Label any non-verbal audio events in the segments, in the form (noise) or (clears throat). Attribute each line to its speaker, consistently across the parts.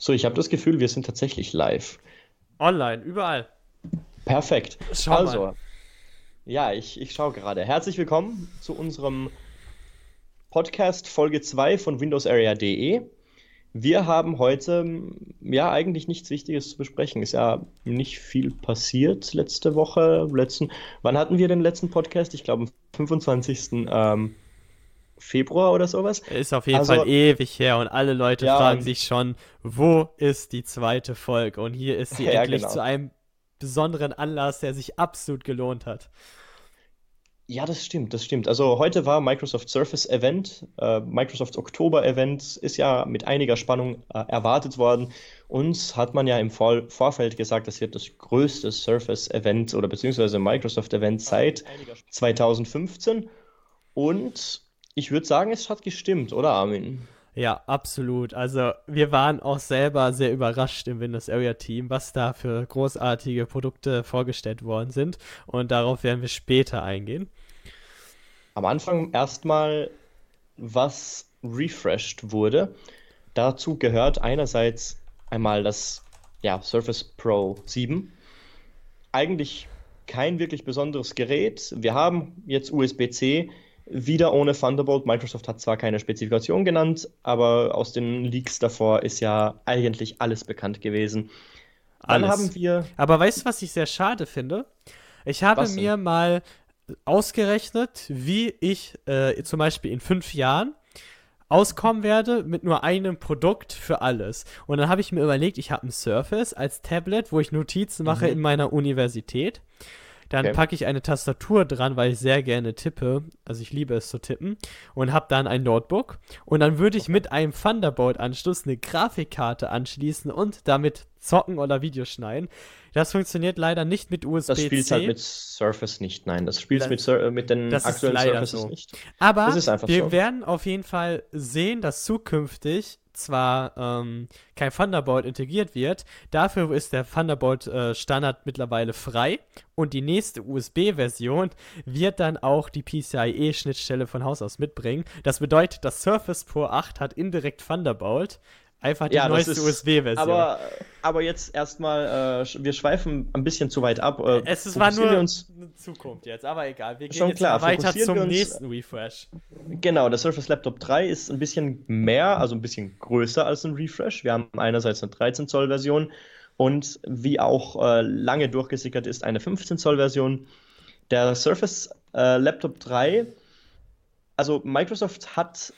Speaker 1: So, ich habe das Gefühl, wir sind tatsächlich live.
Speaker 2: Online, überall.
Speaker 1: Perfekt.
Speaker 2: Schau
Speaker 1: also,
Speaker 2: mal.
Speaker 1: ja, ich, ich schaue gerade. Herzlich willkommen zu unserem Podcast Folge 2 von windowsarea.de. Wir haben heute ja eigentlich nichts Wichtiges zu besprechen. Ist ja nicht viel passiert letzte Woche. Letzten, wann hatten wir den letzten Podcast? Ich glaube am 25. Ähm, Februar oder sowas.
Speaker 2: Ist auf jeden
Speaker 1: Also-
Speaker 2: Fall ewig her und alle Leute
Speaker 1: Ja,
Speaker 2: fragen sich schon, wo ist die zweite Folge? Und hier ist sie (laughs)
Speaker 1: Ja,
Speaker 2: endlich
Speaker 1: genau.
Speaker 2: zu einem besonderen Anlass, der sich absolut gelohnt hat.
Speaker 1: Ja, das stimmt, das stimmt. Also heute war Microsoft Surface Event, äh, Microsoft Oktober Event ist ja mit einiger Spannung äh, erwartet worden. Uns hat man ja im Vor Vorfeld gesagt, das wird das größte Surface Event oder beziehungsweise Microsoft Event seit 2015. Und ich würde sagen, es hat gestimmt, oder Armin?
Speaker 2: Ja, absolut. Also wir waren auch selber sehr überrascht im Windows Area Team, was da für großartige Produkte vorgestellt worden sind. Und darauf werden wir später eingehen.
Speaker 1: Am Anfang erstmal, was refreshed wurde. Dazu gehört einerseits einmal das ja, Surface Pro 7. Eigentlich kein wirklich besonderes Gerät. Wir haben jetzt USB-C wieder ohne Thunderbolt. Microsoft hat zwar keine Spezifikation genannt, aber aus den Leaks davor ist ja eigentlich alles bekannt gewesen. Dann
Speaker 2: Alles.
Speaker 1: haben wir
Speaker 2: Aber weißt du, was ich sehr schade finde? Ich habe mir mal ausgerechnet, wie ich äh, zum Beispiel in fünf Jahren auskommen werde mit nur einem Produkt für alles. Und dann habe ich mir überlegt, ich habe ein Surface als Tablet, wo ich Notizen mache
Speaker 1: Mhm.
Speaker 2: in meiner Universität. Dann
Speaker 1: Okay.
Speaker 2: packe ich eine Tastatur dran, weil ich sehr gerne tippe. Also ich liebe es zu tippen. Und habe dann ein Notebook. Und dann würde ich mit einem Thunderbolt-Anschluss eine Grafikkarte anschließen und damit zocken oder Videos schneiden. Das funktioniert leider nicht mit USB-C.
Speaker 1: das spielt halt mit Surface nicht. Nein, das spielt
Speaker 2: Das-
Speaker 1: mit, Sur äh, mit den aktuellen Surfaces
Speaker 2: so.
Speaker 1: nicht.
Speaker 2: Aber
Speaker 1: Das ist einfach
Speaker 2: wir
Speaker 1: so.
Speaker 2: werden auf jeden Fall sehen, dass zukünftig zwar ähm, kein Thunderbolt integriert wird, dafür ist der Thunderbolt-Standard mittlerweile frei und die nächste USB-Version wird dann auch die PCIe-Schnittstelle von Haus aus mitbringen. Das bedeutet, das Surface Pro 8 hat indirekt Thunderbolt, einfach die
Speaker 1: Ja, das
Speaker 2: neueste USB-Version.
Speaker 1: Aber, aber jetzt erstmal, äh, wir schweifen ein bisschen zu weit ab. Äh,
Speaker 2: es war nur
Speaker 1: uns,
Speaker 2: eine Zukunft jetzt, aber egal. Wir gehen
Speaker 1: Schon
Speaker 2: jetzt
Speaker 1: klar,
Speaker 2: weiter zum
Speaker 1: uns-
Speaker 2: nächsten Refresh.
Speaker 1: genau, der Surface Laptop 3 ist ein bisschen mehr, also ein bisschen größer als ein Refresh. Wir haben einerseits eine 13 Zoll Version und wie auch äh, lange durchgesickert ist, eine 15 Zoll Version. Der Surface äh, Laptop 3, also Microsoft hat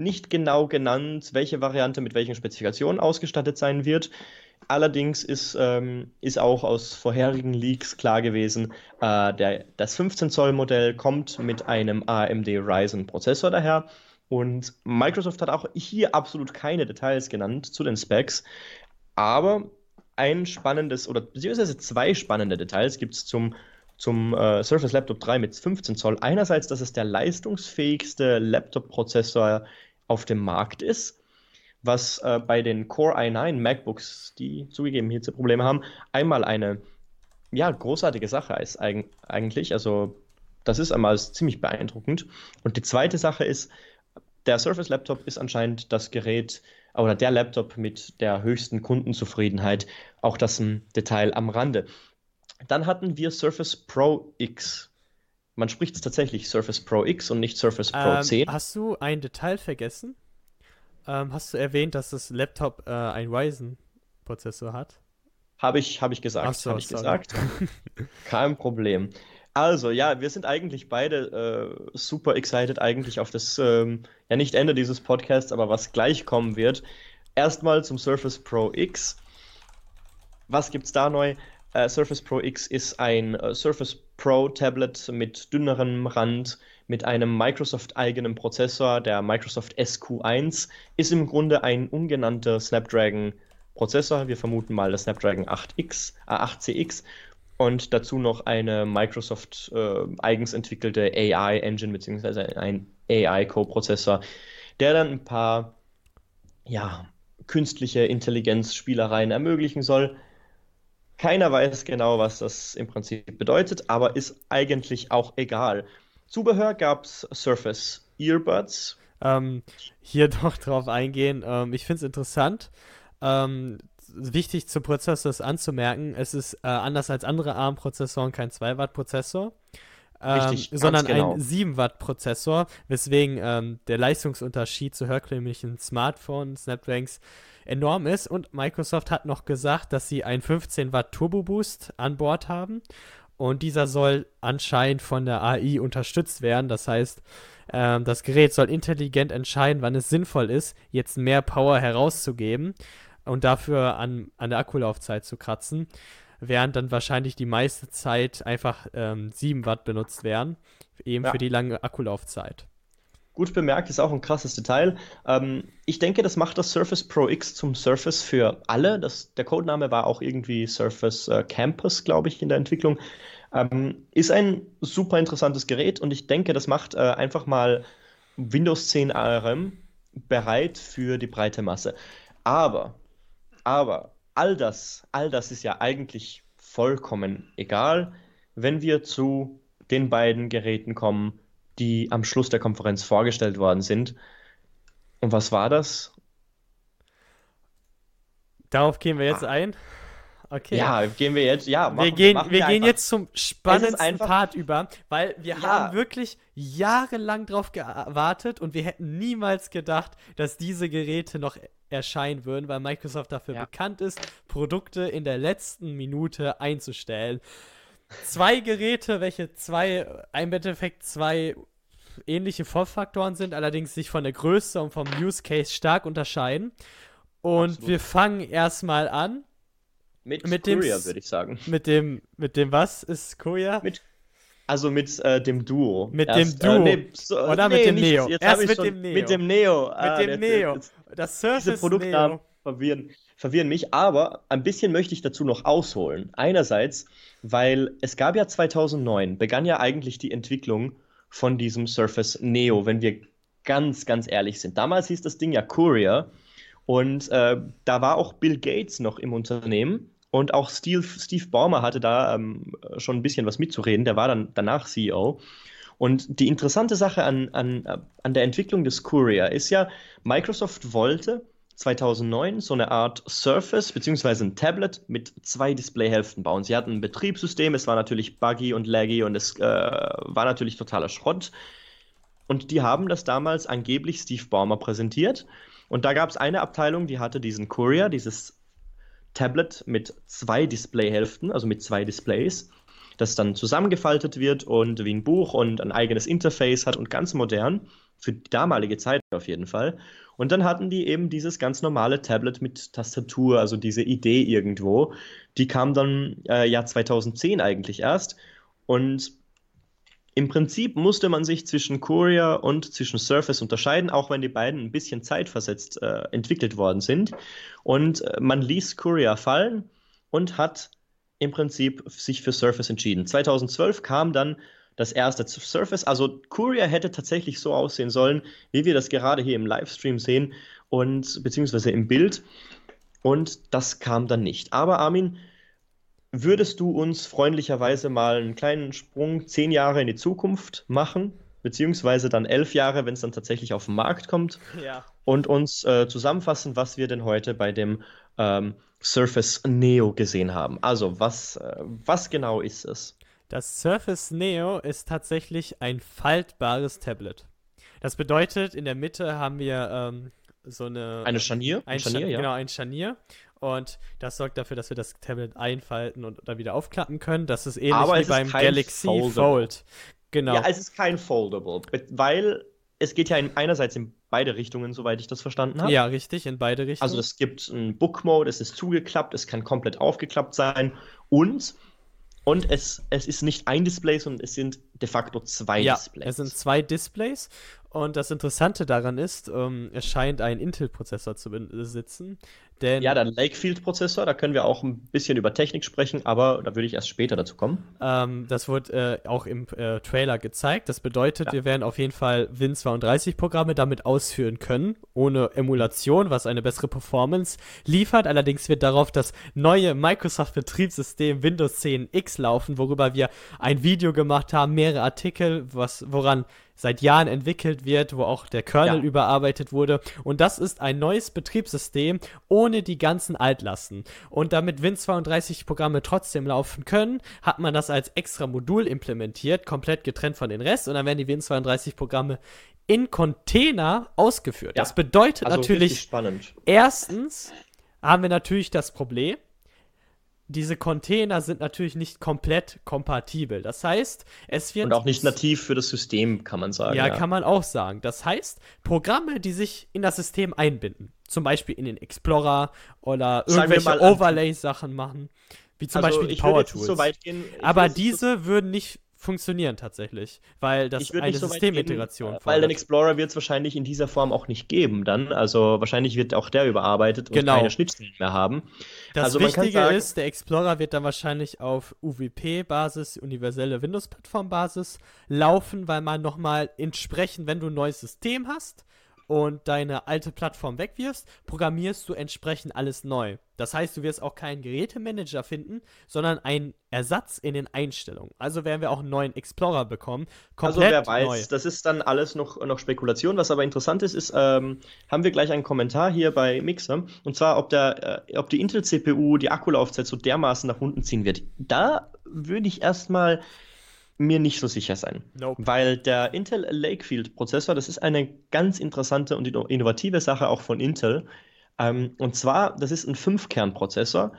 Speaker 1: nicht genau genannt, welche Variante mit welchen Spezifikationen ausgestattet sein wird. Allerdings ist, ähm, ist auch aus vorherigen Leaks klar gewesen, äh, der, das 15 Zoll Modell kommt mit einem AMD Ryzen Prozessor daher. Und Microsoft hat auch hier absolut keine Details genannt zu den Specs. Aber ein spannendes oder beziehungsweise zwei spannende Details gibt es zum, zum äh, Surface Laptop 3 mit 15 Zoll. Einerseits, dass es der leistungsfähigste Laptop-Prozessor auf dem Markt ist was äh, bei den Core i9 MacBooks, die zugegeben hierzu Probleme haben, einmal eine ja, großartige Sache ist eig eigentlich. Also das ist einmal ziemlich beeindruckend. Und die zweite Sache ist, der Surface Laptop ist anscheinend das Gerät oder der Laptop mit der höchsten Kundenzufriedenheit. Auch das ein Detail am Rande. Dann hatten wir Surface Pro X. Man spricht es tatsächlich Surface Pro X und nicht Surface Pro
Speaker 2: Ähm,
Speaker 1: 10.
Speaker 2: Hast du ein Detail vergessen? Ähm, hast du erwähnt, dass das Laptop äh, ein Ryzen-Prozessor hat?
Speaker 1: Habe ich, hab ich gesagt.
Speaker 2: So,
Speaker 1: habe ich
Speaker 2: sorry.
Speaker 1: gesagt. (laughs) Kein Problem. Also, ja, wir sind eigentlich beide äh, super excited eigentlich auf das, ähm, ja nicht Ende dieses Podcasts, aber was gleich kommen wird. Erstmal zum Surface Pro X. Was gibt's da neu? Äh, Surface Pro X ist ein äh, Surface Pro Tablet mit dünnerem Rand, mit einem Microsoft-eigenen Prozessor, der Microsoft SQ1, ist im Grunde ein ungenannter Snapdragon Prozessor. Wir vermuten mal das Snapdragon 8X, äh, 8CX und dazu noch eine Microsoft äh, eigens entwickelte AI-Engine beziehungsweise ein AI-Co-Prozessor, der dann ein paar ja, künstliche Intelligenz-Spielereien ermöglichen soll. Keiner weiß genau, was das im Prinzip bedeutet, aber ist eigentlich auch egal. Zubehör gab es Surface Earbuds.
Speaker 2: Ähm, hier (laughs) doch drauf eingehen. Ähm, ich finde es interessant. Ähm, wichtig zum Prozessor ist anzumerken, es ist äh, anders als andere ARM-Prozessoren kein 2-Watt-Prozessor. Ähm, sondern genau. ein 7-Watt-Prozessor, weswegen ähm, der Leistungsunterschied zu herkömmlichen Smartphones, Snapdragons enorm ist. Und Microsoft hat noch gesagt, dass sie einen 15 Watt Turbo Boost an Bord haben. Und dieser soll anscheinend von der AI unterstützt werden. Das heißt, ähm, das Gerät soll intelligent entscheiden, wann es sinnvoll ist, jetzt mehr Power herauszugeben und dafür an, an der Akkulaufzeit zu kratzen, während dann wahrscheinlich die meiste Zeit einfach ähm, 7 Watt benutzt werden, eben ja. für die lange Akkulaufzeit.
Speaker 1: Gut bemerkt, ist auch ein krasses Detail. Ähm, ich denke, das macht das Surface Pro X zum Surface für alle. Das, der Codename war auch irgendwie Surface äh, Campus, glaube ich, in der Entwicklung. Ähm, ist ein super interessantes Gerät und ich denke, das macht äh, einfach mal Windows 10 ARM bereit für die breite Masse. Aber aber all das, all das ist ja eigentlich vollkommen egal, wenn wir zu den beiden Geräten kommen, die am Schluss der Konferenz vorgestellt worden sind. Und was war das?
Speaker 2: Darauf gehen wir jetzt ah. ein.
Speaker 1: Okay. Ja, gehen wir jetzt, ja.
Speaker 2: Machen, wir gehen, wir, wir gehen jetzt zum spannendsten Part über, weil wir ja. haben wirklich jahrelang drauf gewartet und wir hätten niemals gedacht, dass diese Geräte noch erscheinen würden, weil Microsoft dafür ja. bekannt ist, Produkte in der letzten Minute einzustellen. Zwei Geräte, welche zwei, im Endeffekt zwei ähnliche Vorfaktoren sind, allerdings sich von der Größe und vom Use Case stark unterscheiden. Und Absolut. wir fangen erstmal an.
Speaker 1: Mit, mit Courier, würde ich sagen.
Speaker 2: Mit dem, mit dem was ist Courier?
Speaker 1: Mit also mit äh, dem Duo.
Speaker 2: Mit Erst, dem Duo. Äh, nee, so, Oder nee, mit dem Neo.
Speaker 1: Jetzt Erst mit dem Neo. Mit dem Neo.
Speaker 2: Ah, mit dem Neo. Jetzt,
Speaker 1: das Surface diese Produktnamen Neo. Verwirren, verwirren mich, aber ein bisschen möchte ich dazu noch ausholen. Einerseits, weil es gab ja 2009, begann ja eigentlich die Entwicklung von diesem Surface Neo, wenn wir ganz, ganz ehrlich sind. Damals hieß das Ding ja Courier und äh, da war auch Bill Gates noch im Unternehmen und auch Steve, Steve Ballmer hatte da ähm, schon ein bisschen was mitzureden. Der war dann danach CEO. Und die interessante Sache an, an, an der Entwicklung des Courier ist ja, Microsoft wollte 2009 so eine Art Surface bzw. ein Tablet mit zwei Displayhälften bauen. Sie hatten ein Betriebssystem, es war natürlich buggy und laggy und es äh, war natürlich totaler Schrott. Und die haben das damals angeblich Steve Ballmer präsentiert. Und da gab es eine Abteilung, die hatte diesen Courier, dieses Tablet mit zwei Displayhälften, also mit zwei Displays, das dann zusammengefaltet wird und wie ein Buch und ein eigenes Interface hat und ganz modern, für die damalige Zeit auf jeden Fall. Und dann hatten die eben dieses ganz normale Tablet mit Tastatur, also diese Idee irgendwo. Die kam dann äh, Jahr 2010 eigentlich erst. Und im Prinzip musste man sich zwischen Courier und zwischen Surface unterscheiden, auch wenn die beiden ein bisschen zeitversetzt äh, entwickelt worden sind. Und äh, man ließ Courier fallen und hat im Prinzip sich für Surface entschieden. 2012 kam dann das erste Surface. Also Courier hätte tatsächlich so aussehen sollen, wie wir das gerade hier im Livestream sehen und beziehungsweise im Bild. Und das kam dann nicht. Aber Armin, Würdest du uns freundlicherweise mal einen kleinen Sprung zehn Jahre in die Zukunft machen, beziehungsweise dann elf Jahre, wenn es dann tatsächlich auf den Markt kommt,
Speaker 2: ja.
Speaker 1: und uns äh, zusammenfassen, was wir denn heute bei dem ähm, Surface Neo gesehen haben? Also, was, äh, was genau ist es?
Speaker 2: Das Surface Neo ist tatsächlich ein faltbares Tablet. Das bedeutet, in der Mitte haben wir ähm, so eine.
Speaker 1: Eine Scharnier?
Speaker 2: Ein, ein Scharnier, ja. Genau, ein Scharnier. Und das sorgt dafür, dass wir das Tablet einfalten und dann wieder aufklappen können. Das ist ähnlich
Speaker 1: Aber
Speaker 2: wie beim Galaxy Foldable. Fold.
Speaker 1: Genau. Ja, es ist kein Foldable, weil es geht ja in, einerseits in beide Richtungen, soweit ich das verstanden habe.
Speaker 2: Ja, richtig, in beide Richtungen.
Speaker 1: Also es gibt einen Book Mode, es ist zugeklappt, es kann komplett aufgeklappt sein und und es, es ist nicht ein Display, sondern es sind de facto zwei
Speaker 2: ja,
Speaker 1: Displays.
Speaker 2: Es sind zwei Displays und das Interessante daran ist, ähm, es scheint einen Intel-Prozessor zu besitzen, denn
Speaker 1: ja, der Lakefield-Prozessor, da können wir auch ein bisschen über Technik sprechen, aber da würde ich erst später dazu kommen.
Speaker 2: Ähm, das wurde äh, auch im äh, Trailer gezeigt. Das bedeutet, ja. wir werden auf jeden Fall Win32-Programme damit ausführen können, ohne Emulation, was eine bessere Performance liefert. Allerdings wird darauf das neue Microsoft-Betriebssystem Windows 10 X laufen, worüber wir ein Video gemacht haben, mehrere mehrere Artikel, was, woran seit Jahren entwickelt wird, wo auch der Kernel ja. überarbeitet wurde. Und das ist ein neues Betriebssystem ohne die ganzen Altlasten. Und damit Win32-Programme trotzdem laufen können, hat man das als extra Modul implementiert, komplett getrennt von den Rest. Und dann werden die Win32-Programme in Container ausgeführt. Ja. Das bedeutet also natürlich, erstens haben wir natürlich das Problem, diese Container sind natürlich nicht komplett kompatibel. Das heißt, es wird.
Speaker 1: Und auch nicht nativ für das System, kann man sagen.
Speaker 2: Ja, ja, kann man auch sagen. Das heißt, Programme, die sich in das System einbinden, zum Beispiel in den Explorer oder irgendwelche Overlay-Sachen machen, wie zum also Beispiel die Power Tools. So Aber diese würden nicht funktionieren tatsächlich, weil das eine so Systemintegration
Speaker 1: gehen, Weil den Explorer wird es wahrscheinlich in dieser Form auch nicht geben dann. Also wahrscheinlich wird auch der überarbeitet und
Speaker 2: genau.
Speaker 1: keine Schnittstellen mehr haben.
Speaker 2: Das
Speaker 1: also
Speaker 2: Wichtige sagen, ist, der Explorer wird dann wahrscheinlich auf UWP-Basis, universelle Windows-Plattform-Basis laufen, weil man nochmal entsprechend, wenn du ein neues System hast, und deine alte Plattform wegwirfst, programmierst du entsprechend alles neu. Das heißt, du wirst auch keinen Gerätemanager finden, sondern einen Ersatz in den Einstellungen. Also werden wir auch einen neuen Explorer bekommen.
Speaker 1: Also wer weiß, neu. das ist dann alles noch, noch Spekulation. Was aber interessant ist, ist, ähm, haben wir gleich einen Kommentar hier bei Mixer. Und zwar, ob, der, äh, ob die Intel-CPU die Akkulaufzeit so dermaßen nach unten ziehen wird. Da würde ich erstmal mir nicht so sicher sein. Nope. Weil der Intel Lakefield Prozessor, das ist eine ganz interessante und innovative Sache auch von Intel. Ähm, und zwar, das ist ein Fünf-Kern-Prozessor,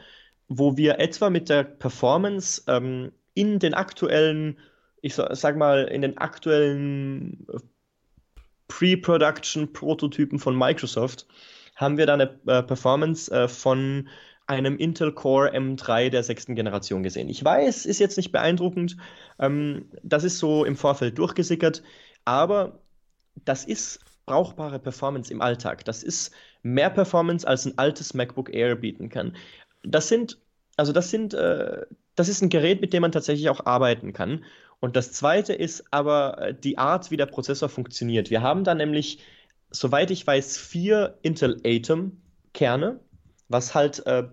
Speaker 1: wo wir etwa mit der Performance ähm, in den aktuellen, ich sag mal, in den aktuellen äh, Pre-Production-Prototypen von Microsoft haben wir da eine äh, Performance äh, von einem Intel Core M3 der sechsten Generation gesehen. Ich weiß, ist jetzt nicht beeindruckend. Ähm, das ist so im Vorfeld durchgesickert, aber das ist brauchbare Performance im Alltag. Das ist mehr Performance, als ein altes MacBook Air bieten kann. Das sind, also das sind, äh, das ist ein Gerät, mit dem man tatsächlich auch arbeiten kann. Und das zweite ist aber äh, die Art, wie der Prozessor funktioniert. Wir haben da nämlich, soweit ich weiß, vier Intel Atom Kerne, was halt äh,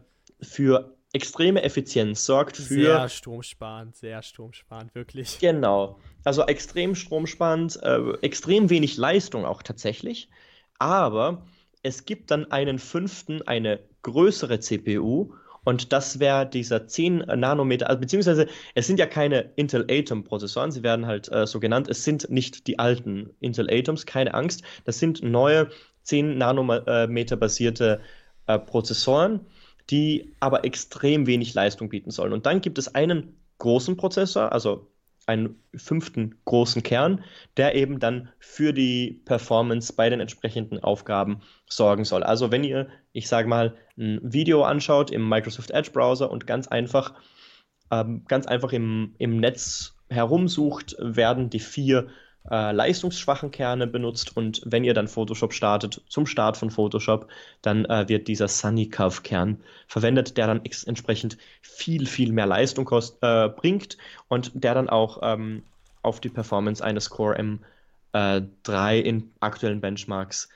Speaker 1: für extreme Effizienz sorgt für.
Speaker 2: Sehr stromsparend, sehr stromsparend, wirklich.
Speaker 1: Genau. Also extrem stromsparend, äh, extrem wenig Leistung auch tatsächlich. Aber es gibt dann einen fünften, eine größere CPU. Und das wäre dieser 10 Nanometer, also, beziehungsweise es sind ja keine Intel Atom-Prozessoren, sie werden halt äh, so genannt. Es sind nicht die alten Intel Atoms, keine Angst. Das sind neue 10 Nanometer basierte äh, Prozessoren die aber extrem wenig Leistung bieten sollen. Und dann gibt es einen großen Prozessor, also einen fünften großen Kern, der eben dann für die Performance bei den entsprechenden Aufgaben sorgen soll. Also wenn ihr, ich sage mal, ein Video anschaut im Microsoft Edge Browser und ganz einfach, ähm, ganz einfach im, im Netz herumsucht, werden die vier äh, leistungsschwachen Kerne benutzt und wenn ihr dann Photoshop startet, zum Start von Photoshop, dann äh, wird dieser Sunny Curve Kern verwendet, der dann entsprechend viel, viel mehr Leistung kost, äh, bringt und der dann auch ähm, auf die Performance eines Core M3 äh, in aktuellen Benchmarks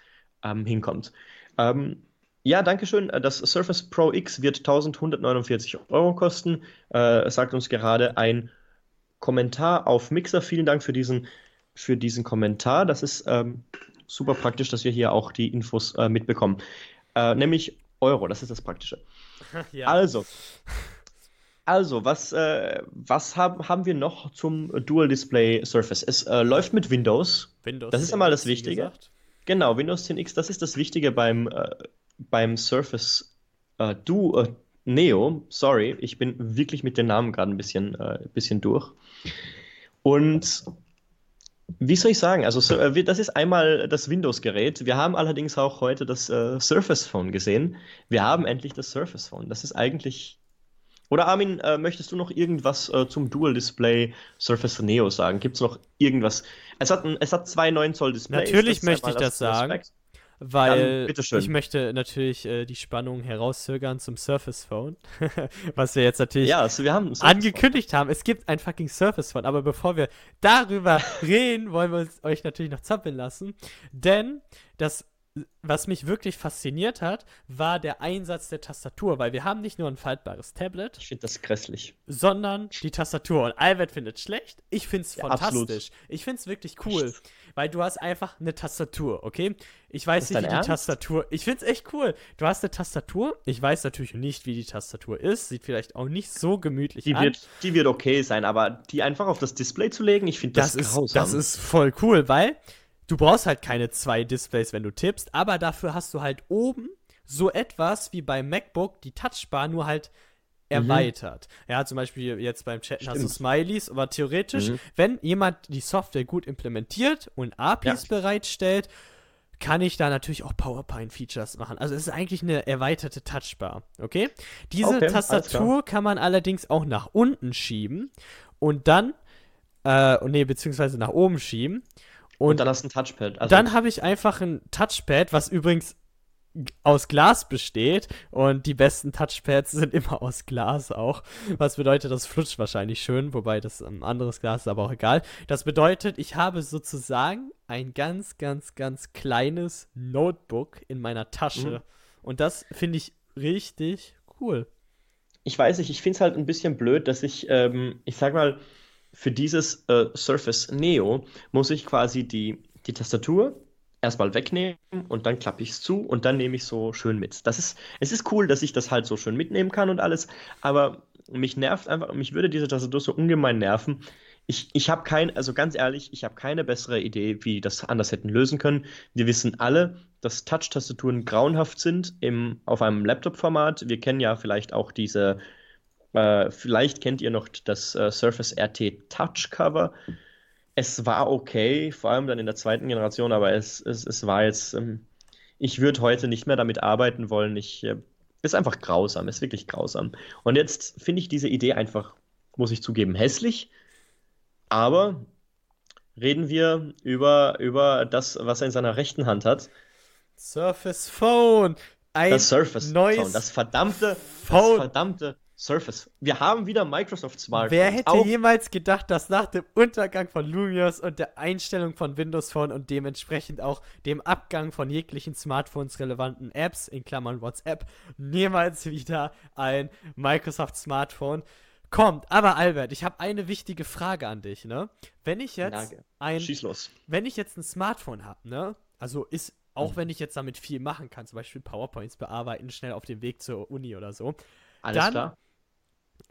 Speaker 1: ähm, hinkommt. Ähm, ja, danke schön. Das Surface Pro X wird 1149 Euro kosten, äh, sagt uns gerade ein Kommentar auf Mixer. Vielen Dank für diesen für diesen Kommentar. Das ist ähm, super praktisch, dass wir hier auch die Infos äh, mitbekommen. Äh, nämlich Euro, das ist das Praktische. (laughs) ja. Also, also, was, äh, was haben, haben wir noch zum Dual Display Surface? Es äh, läuft mit Windows. Windows. Das ist einmal das Wichtige. Genau, Windows 10X, das ist das Wichtige beim, äh, beim Surface äh, Du Neo. Sorry, ich bin wirklich mit den Namen gerade ein bisschen, bisschen durch. Und wie soll ich sagen? Also, äh, das ist einmal das Windows-Gerät. Wir haben allerdings auch heute das äh, Surface Phone gesehen. Wir haben endlich das Surface Phone. Das ist eigentlich. Oder Armin, äh, möchtest du noch irgendwas äh, zum Dual Display Surface Neo sagen? Gibt es noch irgendwas? Es hat, ein, es hat zwei 9 Zoll Displays.
Speaker 2: Natürlich möchte ich das sagen. Aspekt weil ich möchte natürlich äh, die Spannung herauszögern zum Surface Phone, (laughs) was wir jetzt natürlich
Speaker 1: ja, also wir haben
Speaker 2: angekündigt haben. Es gibt ein fucking Surface Phone, aber bevor wir darüber (laughs) reden, wollen wir uns, euch natürlich noch zappeln lassen, denn das was mich wirklich fasziniert hat, war der Einsatz der Tastatur, weil wir haben nicht nur ein faltbares Tablet.
Speaker 1: Ich finde das grässlich.
Speaker 2: Sondern die Tastatur. Und Albert findet es schlecht. Ich finde es ja, fantastisch. Absolut. Ich finde es wirklich cool. Weil du hast einfach eine Tastatur, okay? Ich weiß nicht, wie die Ernst? Tastatur. Ich finde es echt cool. Du hast eine Tastatur. Ich weiß natürlich nicht, wie die Tastatur ist. Sieht vielleicht auch nicht so gemütlich
Speaker 1: die
Speaker 2: an.
Speaker 1: Wird, die wird okay sein, aber die einfach auf das Display zu legen, ich finde das,
Speaker 2: das ist, grausam. Das ist voll cool, weil du brauchst halt keine zwei Displays, wenn du tippst, aber dafür hast du halt oben so etwas wie beim MacBook die Touchbar nur halt mhm. erweitert. Mhm. Ja, zum Beispiel jetzt beim Chatten hast du Smileys, aber theoretisch, mhm. wenn jemand die Software gut implementiert und APIs ja. bereitstellt, kann ich da natürlich auch PowerPoint-Features machen. Also es ist eigentlich eine erweiterte Touchbar, okay? Diese okay, Tastatur kann man allerdings auch nach unten schieben und dann, äh, nee, beziehungsweise nach oben schieben.
Speaker 1: Und, und dann hast du ein Touchpad.
Speaker 2: Also dann habe ich einfach ein Touchpad, was übrigens aus Glas besteht und die besten Touchpads (laughs) sind immer aus Glas auch. Was bedeutet, das flutscht wahrscheinlich schön, wobei das ein anderes Glas ist, aber auch egal. Das bedeutet, ich habe sozusagen ein ganz, ganz, ganz kleines Notebook in meiner Tasche. Mhm. Und das finde ich richtig cool.
Speaker 1: Ich weiß nicht, ich finde es halt ein bisschen blöd, dass ich, ähm, ich sag mal, für dieses äh, Surface Neo muss ich quasi die, die Tastatur erstmal wegnehmen und dann klappe ich es zu und dann nehme ich so schön mit. Das ist, es ist cool, dass ich das halt so schön mitnehmen kann und alles, aber mich nervt einfach, mich würde diese Tastatur so ungemein nerven. Ich, ich habe kein, also ganz ehrlich, ich habe keine bessere Idee, wie das anders hätten lösen können. Wir wissen alle, dass Touch-Tastaturen grauenhaft sind im, auf einem Laptop-Format. Wir kennen ja vielleicht auch diese äh, vielleicht kennt ihr noch das äh, Surface RT Touch Cover. Es war okay, vor allem dann in der zweiten Generation, aber es, es, es war jetzt, ähm, ich würde heute nicht mehr damit arbeiten wollen. Ich, äh, ist einfach grausam, ist wirklich grausam. Und jetzt finde ich diese Idee einfach, muss ich zugeben, hässlich. Aber reden wir über, über das, was er in seiner rechten Hand hat.
Speaker 2: Surface Phone.
Speaker 1: Ein das Surface Phone. Das verdammte, Phone. das verdammte Surface. Wir haben wieder Microsoft Smartphones.
Speaker 2: Wer hätte Auch jemals gedacht, dass nach dem Untergang von Lumios und der Einstellung von Windows Phone und dementsprechend auch dem Abgang von jeglichen Smartphones relevanten Apps, in Klammern WhatsApp, niemals wieder ein Microsoft Smartphone kommt. Aber Albert, ich habe eine wichtige Frage an dich, ne? Wenn ich jetzt
Speaker 1: Lage.
Speaker 2: ein
Speaker 1: Schieß los.
Speaker 2: Wenn ich jetzt ein Smartphone habe, ne? Also ist auch mhm. wenn ich jetzt damit viel machen kann, zum Beispiel PowerPoints bearbeiten, schnell auf dem Weg zur Uni oder so,
Speaker 1: Alles dann klar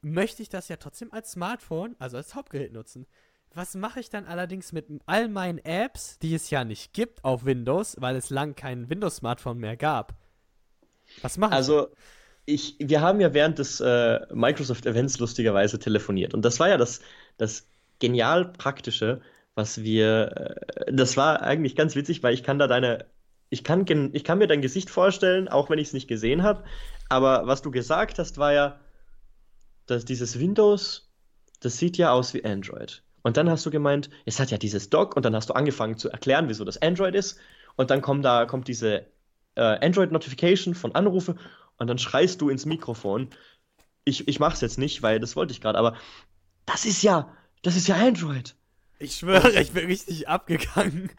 Speaker 2: möchte ich das ja trotzdem als Smartphone, also als Hauptgerät nutzen. Was mache ich dann allerdings mit all meinen Apps, die es ja nicht gibt auf Windows, weil es lang kein Windows-Smartphone mehr gab?
Speaker 1: Was mache ich? Also, ich, wir haben ja während des äh, Microsoft-Events lustigerweise telefoniert. Und das war ja das, das genial Praktische, was wir. Äh, das war eigentlich ganz witzig, weil ich kann da deine. Ich kann, ich kann mir dein Gesicht vorstellen, auch wenn ich es nicht gesehen habe. Aber was du gesagt hast, war ja dass dieses Windows, das sieht ja aus wie Android. Und dann hast du gemeint, es hat ja dieses Dock und dann hast du angefangen zu erklären, wieso das Android ist. Und dann kommt da kommt diese äh, Android-Notification von Anrufe und dann schreist du ins Mikrofon. Ich, ich mach's jetzt nicht, weil das wollte ich gerade, aber das ist ja, das ist ja Android.
Speaker 2: Ich schwöre, ich bin richtig abgegangen.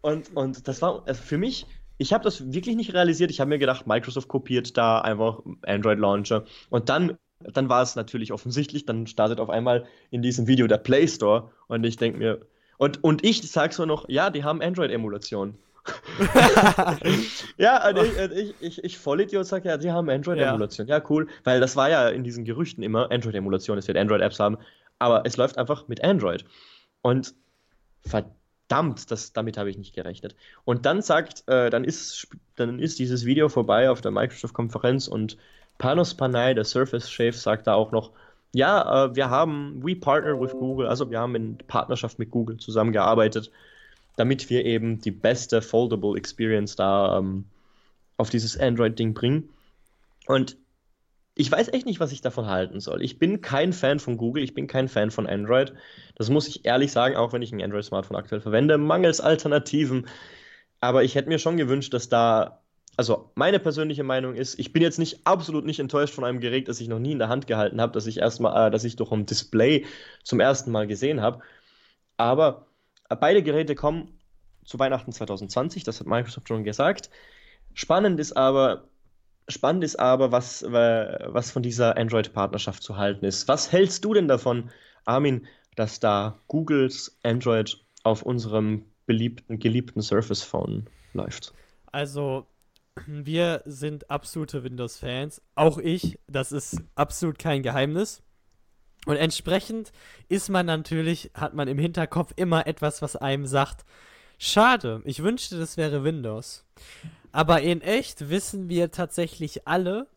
Speaker 1: Und, und das war also für mich, ich habe das wirklich nicht realisiert. Ich habe mir gedacht, Microsoft kopiert da einfach Android Launcher. Und dann dann war es natürlich offensichtlich, dann startet auf einmal in diesem Video der Play Store und ich denke mir, und, und ich sag so noch, ja, die haben Android-Emulation. (laughs) ja, und ich, ich, ich, ich Vollidiot sag ja, sie haben Android-Emulation. Ja. ja. cool, weil das war ja in diesen Gerüchten immer Android-Emulation, es wird Android-Apps haben, aber es läuft einfach mit Android. Und verdammt, das, damit habe ich nicht gerechnet. Und dann sagt, äh, dann, ist, dann ist dieses Video vorbei auf der Microsoft-Konferenz und Panos Panay, der Surface-Chef, sagt da auch noch, ja, äh, wir haben, we partner with Google, also wir haben in Partnerschaft mit Google zusammengearbeitet, damit wir eben die beste Foldable Experience da ähm, auf dieses Android-Ding bringen. Und ich weiß echt nicht, was ich davon halten soll. Ich bin kein Fan von Google, ich bin kein Fan von Android. Das muss ich ehrlich sagen, auch wenn ich ein Android-Smartphone aktuell verwende, mangels Alternativen. Aber ich hätte mir schon gewünscht, dass da also meine persönliche Meinung ist, ich bin jetzt nicht absolut nicht enttäuscht von einem Gerät, das ich noch nie in der Hand gehalten habe, das ich erstmal, äh, dass ich durch ein Display zum ersten Mal gesehen habe. Aber äh, beide Geräte kommen zu Weihnachten 2020, das hat Microsoft schon gesagt. Spannend ist aber, spannend ist aber, was, was von dieser Android-Partnerschaft zu halten ist. Was hältst du denn davon, Armin, dass da Googles Android auf unserem beliebten, geliebten Surface Phone läuft?
Speaker 2: Also, wir sind absolute Windows-Fans. Auch ich, das ist absolut kein Geheimnis. Und entsprechend ist man natürlich, hat man im Hinterkopf immer etwas, was einem sagt, schade, ich wünschte, das wäre Windows. Aber in echt wissen wir tatsächlich alle,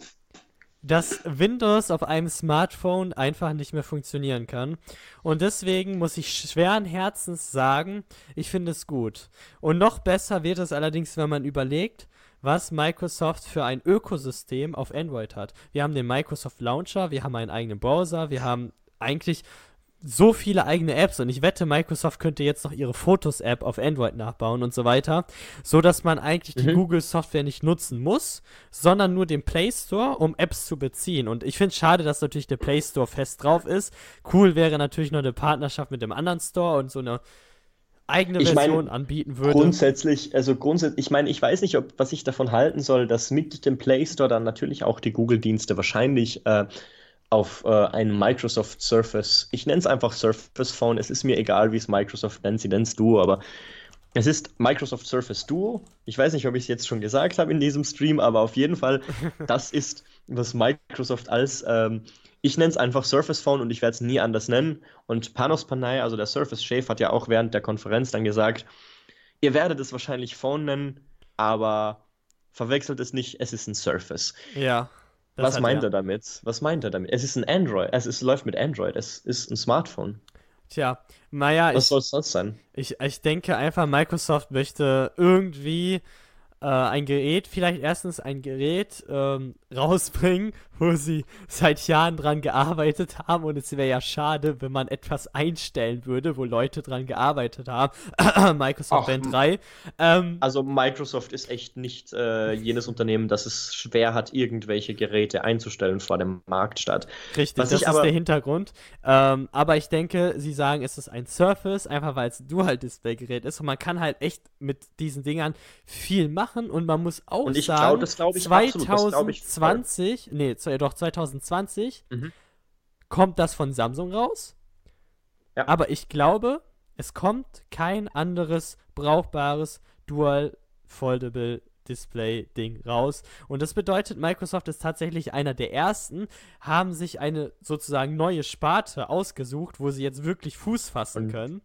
Speaker 2: dass Windows auf einem Smartphone einfach nicht mehr funktionieren kann. Und deswegen muss ich schweren Herzens sagen, ich finde es gut. Und noch besser wird es allerdings, wenn man überlegt, was Microsoft für ein Ökosystem auf Android hat. Wir haben den Microsoft Launcher, wir haben einen eigenen Browser, wir haben eigentlich so viele eigene Apps und ich wette, Microsoft könnte jetzt noch ihre Fotos-App auf Android nachbauen und so weiter, so dass man eigentlich mhm. die Google-Software nicht nutzen muss, sondern nur den Play Store, um Apps zu beziehen. Und ich finde es schade, dass natürlich der Play Store fest drauf ist. Cool wäre natürlich noch eine Partnerschaft mit dem anderen Store und so eine eigene ich Version mein, anbieten würde.
Speaker 1: Grundsätzlich, also grundsätzlich, ich meine, ich weiß nicht, ob was ich davon halten soll, dass mit dem Play Store dann natürlich auch die Google-Dienste wahrscheinlich äh, auf äh, einem Microsoft Surface, ich nenne es einfach Surface Phone, es ist mir egal, wie es Microsoft nennt, sie nennt es Duo, aber es ist Microsoft Surface Duo. Ich weiß nicht, ob ich es jetzt schon gesagt habe in diesem Stream, aber auf jeden Fall, (laughs) das ist, was Microsoft als, ähm, ich nenne es einfach Surface Phone und ich werde es nie anders nennen. Und Panos Panay, also der Surface Chef, hat ja auch während der Konferenz dann gesagt, ihr werdet es wahrscheinlich Phone nennen, aber verwechselt es nicht, es ist ein Surface.
Speaker 2: Ja.
Speaker 1: Was meint er. er damit? Was meint er damit? Es ist ein Android, es ist, läuft mit Android, es ist ein Smartphone.
Speaker 2: Tja, naja.
Speaker 1: Was soll es sonst sein?
Speaker 2: Ich, ich denke einfach, Microsoft möchte irgendwie äh, ein Gerät, vielleicht erstens ein Gerät ähm, rausbringen, wo sie seit Jahren dran gearbeitet haben und es wäre ja schade, wenn man etwas einstellen würde, wo Leute dran gearbeitet haben. (clears throat) Microsoft Band 3.
Speaker 1: Ähm, also Microsoft ist echt nicht äh, jenes Unternehmen, das es schwer hat, irgendwelche Geräte einzustellen vor dem Marktstart.
Speaker 2: Richtig, Was das ist aber, der Hintergrund. Ähm, aber ich denke, sie sagen, es ist ein Surface, einfach weil es ein Dual-Display-Gerät ist und man kann halt echt mit diesen Dingern viel machen machen und man muss auch
Speaker 1: und ich
Speaker 2: sagen,
Speaker 1: glaub, das glaube ich
Speaker 2: 2020, ich nee, doch 2020 mhm. kommt das von Samsung raus. Ja. Aber ich glaube, es kommt kein anderes brauchbares Dual Foldable Display Ding raus. Und das bedeutet, Microsoft ist tatsächlich einer der ersten, haben sich eine sozusagen neue Sparte ausgesucht, wo sie jetzt wirklich Fuß fassen und können.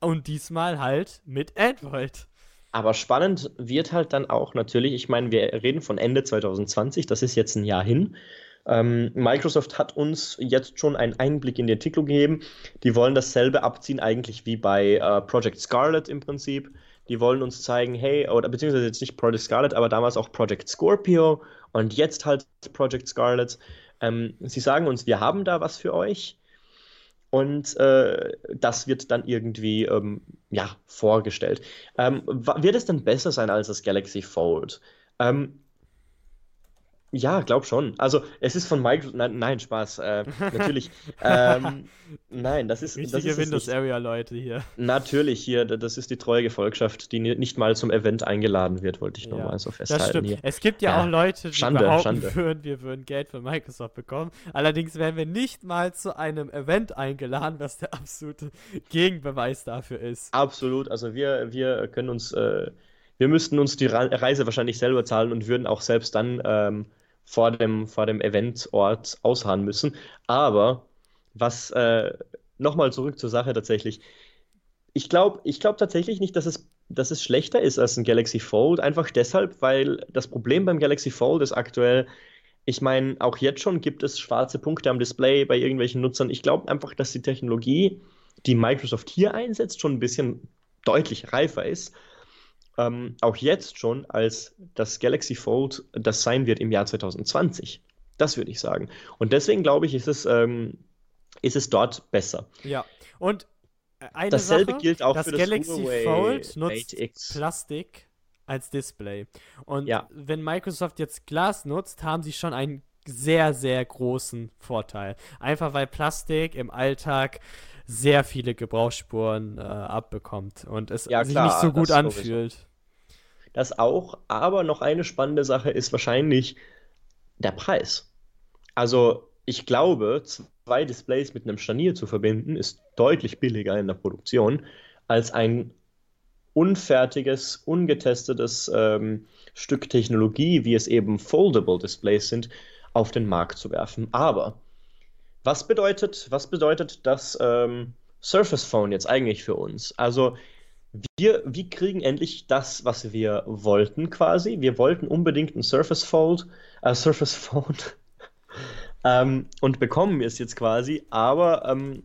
Speaker 2: Und diesmal halt mit Android.
Speaker 1: Aber spannend wird halt dann auch natürlich, ich meine, wir reden von Ende 2020, das ist jetzt ein Jahr hin. Ähm, Microsoft hat uns jetzt schon einen Einblick in die Entwicklung gegeben. Die wollen dasselbe abziehen, eigentlich wie bei äh, Project Scarlet im Prinzip. Die wollen uns zeigen, hey, oder beziehungsweise jetzt nicht Project Scarlet, aber damals auch Project Scorpio und jetzt halt Project Scarlet. Ähm, sie sagen uns, wir haben da was für euch. Und äh, das wird dann irgendwie ähm, ja, vorgestellt. Ähm, wird es denn besser sein als das Galaxy Fold? Ähm, ja, glaub schon. Also es ist von Microsoft. Nein, nein, Spaß. Äh, natürlich. ähm, (laughs) nein, das ist.
Speaker 2: Richtige Windows Area Leute hier.
Speaker 1: Natürlich hier. Das ist die treue Gefolgschaft, die nicht mal zum Event eingeladen wird, wollte ich ja, nochmal so festhalten. Das stimmt. Hier.
Speaker 2: Es gibt ja, ja, auch Leute, die Schande, behaupten Schande. Würden, wir würden Geld von Microsoft bekommen. Allerdings werden wir nicht mal zu einem Event eingeladen, was der absolute Gegenbeweis dafür ist.
Speaker 1: Absolut. Also wir, wir können uns. Äh, wir müssten uns die Reise wahrscheinlich selber zahlen und würden auch selbst dann ähm, vor dem, vor dem Eventort ausharren müssen. Aber was äh, nochmal zurück zur Sache tatsächlich. Ich glaube ich glaub tatsächlich nicht, dass es, dass es schlechter ist als ein Galaxy Fold. Einfach deshalb, weil das Problem beim Galaxy Fold ist aktuell, ich meine, auch jetzt schon gibt es schwarze Punkte am Display bei irgendwelchen Nutzern. Ich glaube einfach, dass die Technologie, die Microsoft hier einsetzt, schon ein bisschen deutlich reifer ist ähm, auch jetzt schon als das Galaxy Fold das sein wird im Jahr 2020. Das würde ich sagen. Und deswegen glaube ich, ist es, ähm, ist es dort besser.
Speaker 2: Ja, und eine
Speaker 1: Dasselbe
Speaker 2: Sache,
Speaker 1: gilt auch
Speaker 2: das
Speaker 1: für
Speaker 2: das Galaxy Huawei Fold nutzt X. Plastik als Display. Und ja. wenn Microsoft jetzt Glas nutzt, haben sie schon ein sehr, sehr großen Vorteil. Einfach weil Plastik im Alltag sehr viele Gebrauchsspuren äh, abbekommt und es
Speaker 1: Ja,
Speaker 2: sich
Speaker 1: klar,
Speaker 2: nicht so gut anfühlt.
Speaker 1: Das auch, aber noch eine spannende Sache ist wahrscheinlich der Preis. Also, ich glaube, zwei Displays mit einem Scharnier zu verbinden, ist deutlich billiger in der Produktion als ein unfertiges, ungetestetes ähm, Stück Technologie, wie es eben Foldable Displays sind, auf den Markt zu werfen. Aber was bedeutet, was bedeutet das ähm, Surface Phone jetzt eigentlich für uns? Also wir, wir kriegen endlich das, was wir wollten quasi. Wir wollten unbedingt ein Surface Fold, äh, Surface Phone (laughs) ähm, und bekommen es jetzt quasi, aber, ähm,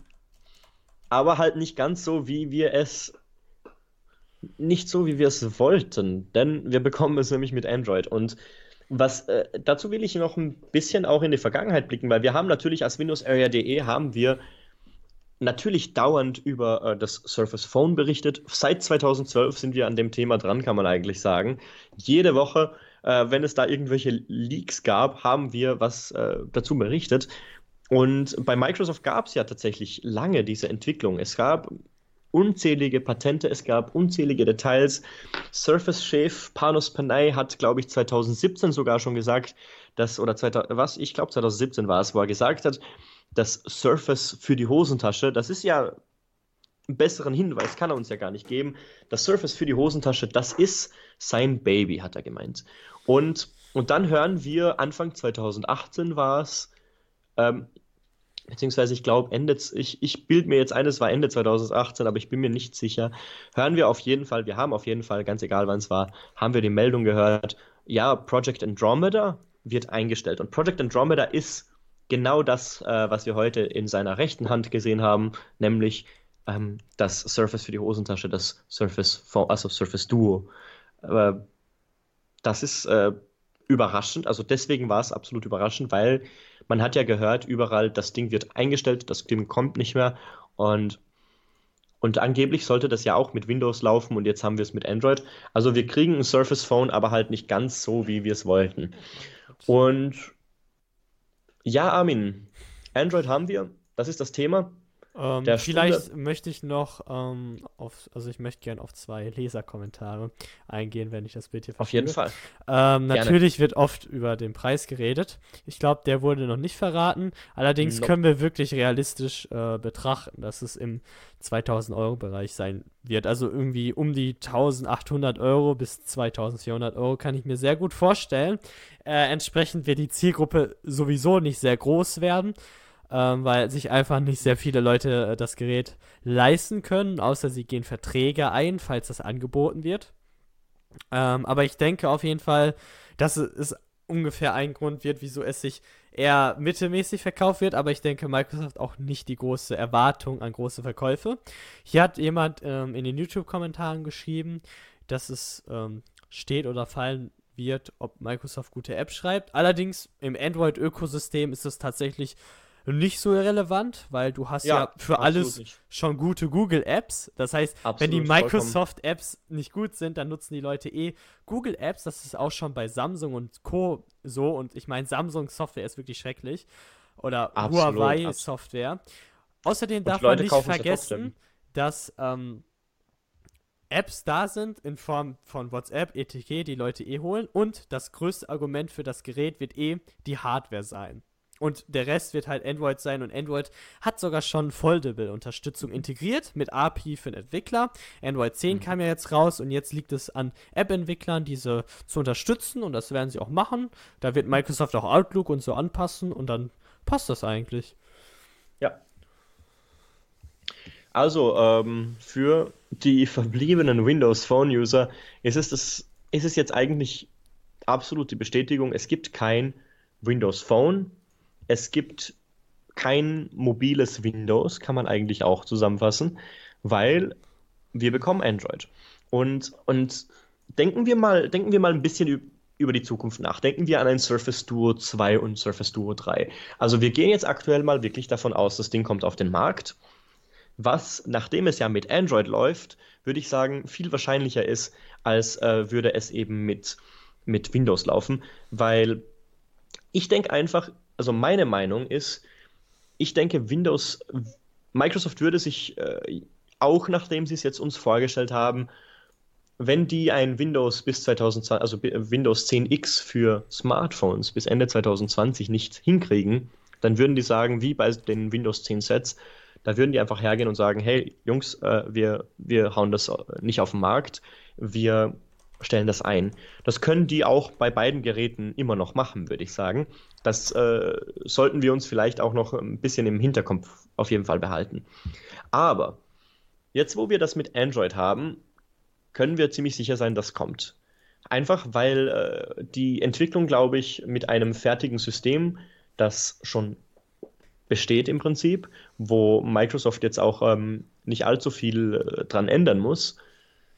Speaker 1: aber halt nicht ganz so, wie wir es nicht so, wie wir es wollten, denn wir bekommen es nämlich mit Android. Und was äh, dazu will ich noch ein bisschen auch in die Vergangenheit blicken, weil wir haben natürlich als Windows Area.de haben wir natürlich dauernd über äh, das Surface Phone berichtet. Seit 2012 sind wir an dem Thema dran, kann man eigentlich sagen. Jede Woche, äh, wenn es da irgendwelche Leaks gab, haben wir was äh, dazu berichtet. Und bei Microsoft gab es ja tatsächlich lange diese Entwicklung. Es gab unzählige Patente, es gab unzählige Details. Surface-Chef Panos Panay hat, glaube ich, 2017 sogar schon gesagt, dass, oder 2000, was, ich glaube 2017 war es, wo er gesagt hat, das Surface für die Hosentasche, das ist ja einen besseren Hinweis kann er uns ja gar nicht geben. Das Surface für die Hosentasche, das ist sein Baby, hat er gemeint. Und, und dann hören wir, Anfang 2018 war es, ähm, beziehungsweise ich glaube, Ende, ich, ich bilde mir jetzt ein, es war Ende 2018, aber ich bin mir nicht sicher. Hören wir auf jeden Fall, wir haben auf jeden Fall, ganz egal wann es war, haben wir die Meldung gehört, ja, Project Andromeda wird eingestellt. Und Project Andromeda ist genau das, äh, was wir heute in seiner rechten Hand gesehen haben, nämlich ähm, das Surface für die Hosentasche, das Surface, also Surface Duo. Äh, das ist äh, überraschend, also deswegen war es absolut überraschend, weil man hat ja gehört, überall, das Ding wird eingestellt, das Ding kommt nicht mehr und, und angeblich sollte das ja auch mit Windows laufen und jetzt haben wir es mit Android. Also wir kriegen ein Surface Phone, aber halt nicht ganz so, wie wir es wollten. Und ja, Armin, Android haben wir, das ist das Thema.
Speaker 2: Ähm, vielleicht
Speaker 1: Stunde-
Speaker 2: möchte ich noch ähm, auf, also ich möchte gerne auf zwei Leserkommentare eingehen, wenn ich das Bild hier
Speaker 1: Auf jeden. Fall.
Speaker 2: Ähm, natürlich wird oft über den Preis geredet. Ich glaube, der wurde noch nicht verraten. Allerdings
Speaker 1: Nope.
Speaker 2: können wir wirklich realistisch äh, betrachten, dass es im 2000 Euro Bereich sein wird. Also irgendwie um die 1800 Euro bis 2400 Euro kann ich mir sehr gut vorstellen. Äh, entsprechend wird die Zielgruppe sowieso nicht sehr groß werden. Ähm, weil sich einfach nicht sehr viele Leute äh, das Gerät leisten können, außer sie gehen Verträge ein, falls das angeboten wird. Ähm, aber ich denke auf jeden Fall, dass es ungefähr ein Grund wird, wieso es sich eher mittelmäßig verkauft wird, aber ich denke, Microsoft auch nicht die große Erwartung an große Verkäufe. Hier hat jemand ähm, in den YouTube-Kommentaren geschrieben, dass es ähm, steht oder fallen wird, ob Microsoft gute Apps schreibt. Allerdings im Android-Ökosystem ist es tatsächlich nicht so relevant, weil du hast ja,
Speaker 1: Ja,
Speaker 2: für
Speaker 1: absolut
Speaker 2: alles
Speaker 1: nicht.
Speaker 2: schon gute Google Apps. Das heißt, wenn die
Speaker 1: Absolut.
Speaker 2: Microsoft Apps nicht gut sind, dann nutzen die Leute eh Google Apps. Das ist auch schon bei Samsung und Co. so. Und ich meine, Samsung Software ist wirklich schrecklich. Oder
Speaker 1: Absolut,
Speaker 2: Huawei
Speaker 1: absolut.
Speaker 2: Software. Außerdem darf man nicht vergessen, dass ähm, Apps da sind in Form von WhatsApp, ETK, die Leute eh holen. Und das größte Argument für das Gerät wird eh die Hardware sein. Und der Rest wird halt Android sein und Android hat sogar schon Foldable-Unterstützung integriert mit API für den Entwickler. Android 10 kam ja jetzt raus und jetzt liegt es an App-Entwicklern, diese zu unterstützen und das werden sie auch machen. Da wird Microsoft auch Outlook und so anpassen und dann passt das eigentlich.
Speaker 1: Ja. Also, ähm, für die (laughs) verbliebenen Windows Phone User ist es, das, ist es jetzt eigentlich absolut die Bestätigung, es gibt kein Windows Phone, es gibt kein mobiles Windows, kann man eigentlich auch zusammenfassen, weil wir bekommen Android. Und, und denken wir mal, denken wir mal ein bisschen üb- über die Zukunft nach. Denken wir an ein Surface Duo 2 und Surface Duo 3. Also wir gehen jetzt aktuell mal wirklich davon aus, das Ding kommt auf den Markt. Was, nachdem es ja mit Android läuft, würde ich sagen, viel wahrscheinlicher ist, als äh, würde es eben mit, mit Windows laufen, weil Ich denke einfach, also meine Meinung ist, ich denke, Windows, Microsoft würde sich äh, auch, nachdem sie es jetzt uns vorgestellt haben, wenn die ein Windows bis 2020, also Windows 10X für Smartphones bis Ende 2020 nicht hinkriegen, dann würden die sagen, wie bei den Windows 10 Sets, da würden die einfach hergehen und sagen, hey Jungs, äh, wir, wir hauen das nicht auf den Markt, wir stellen das ein. Das können die auch bei beiden Geräten immer noch machen, würde ich sagen. Das äh, sollten wir uns vielleicht auch noch ein bisschen im Hinterkopf auf jeden Fall behalten. Aber jetzt, wo wir das mit Android haben, können wir ziemlich sicher sein, das kommt. Einfach weil äh, die Entwicklung, glaube ich, mit einem fertigen System, das schon besteht im Prinzip, wo Microsoft jetzt auch ähm, nicht allzu viel äh, dran ändern muss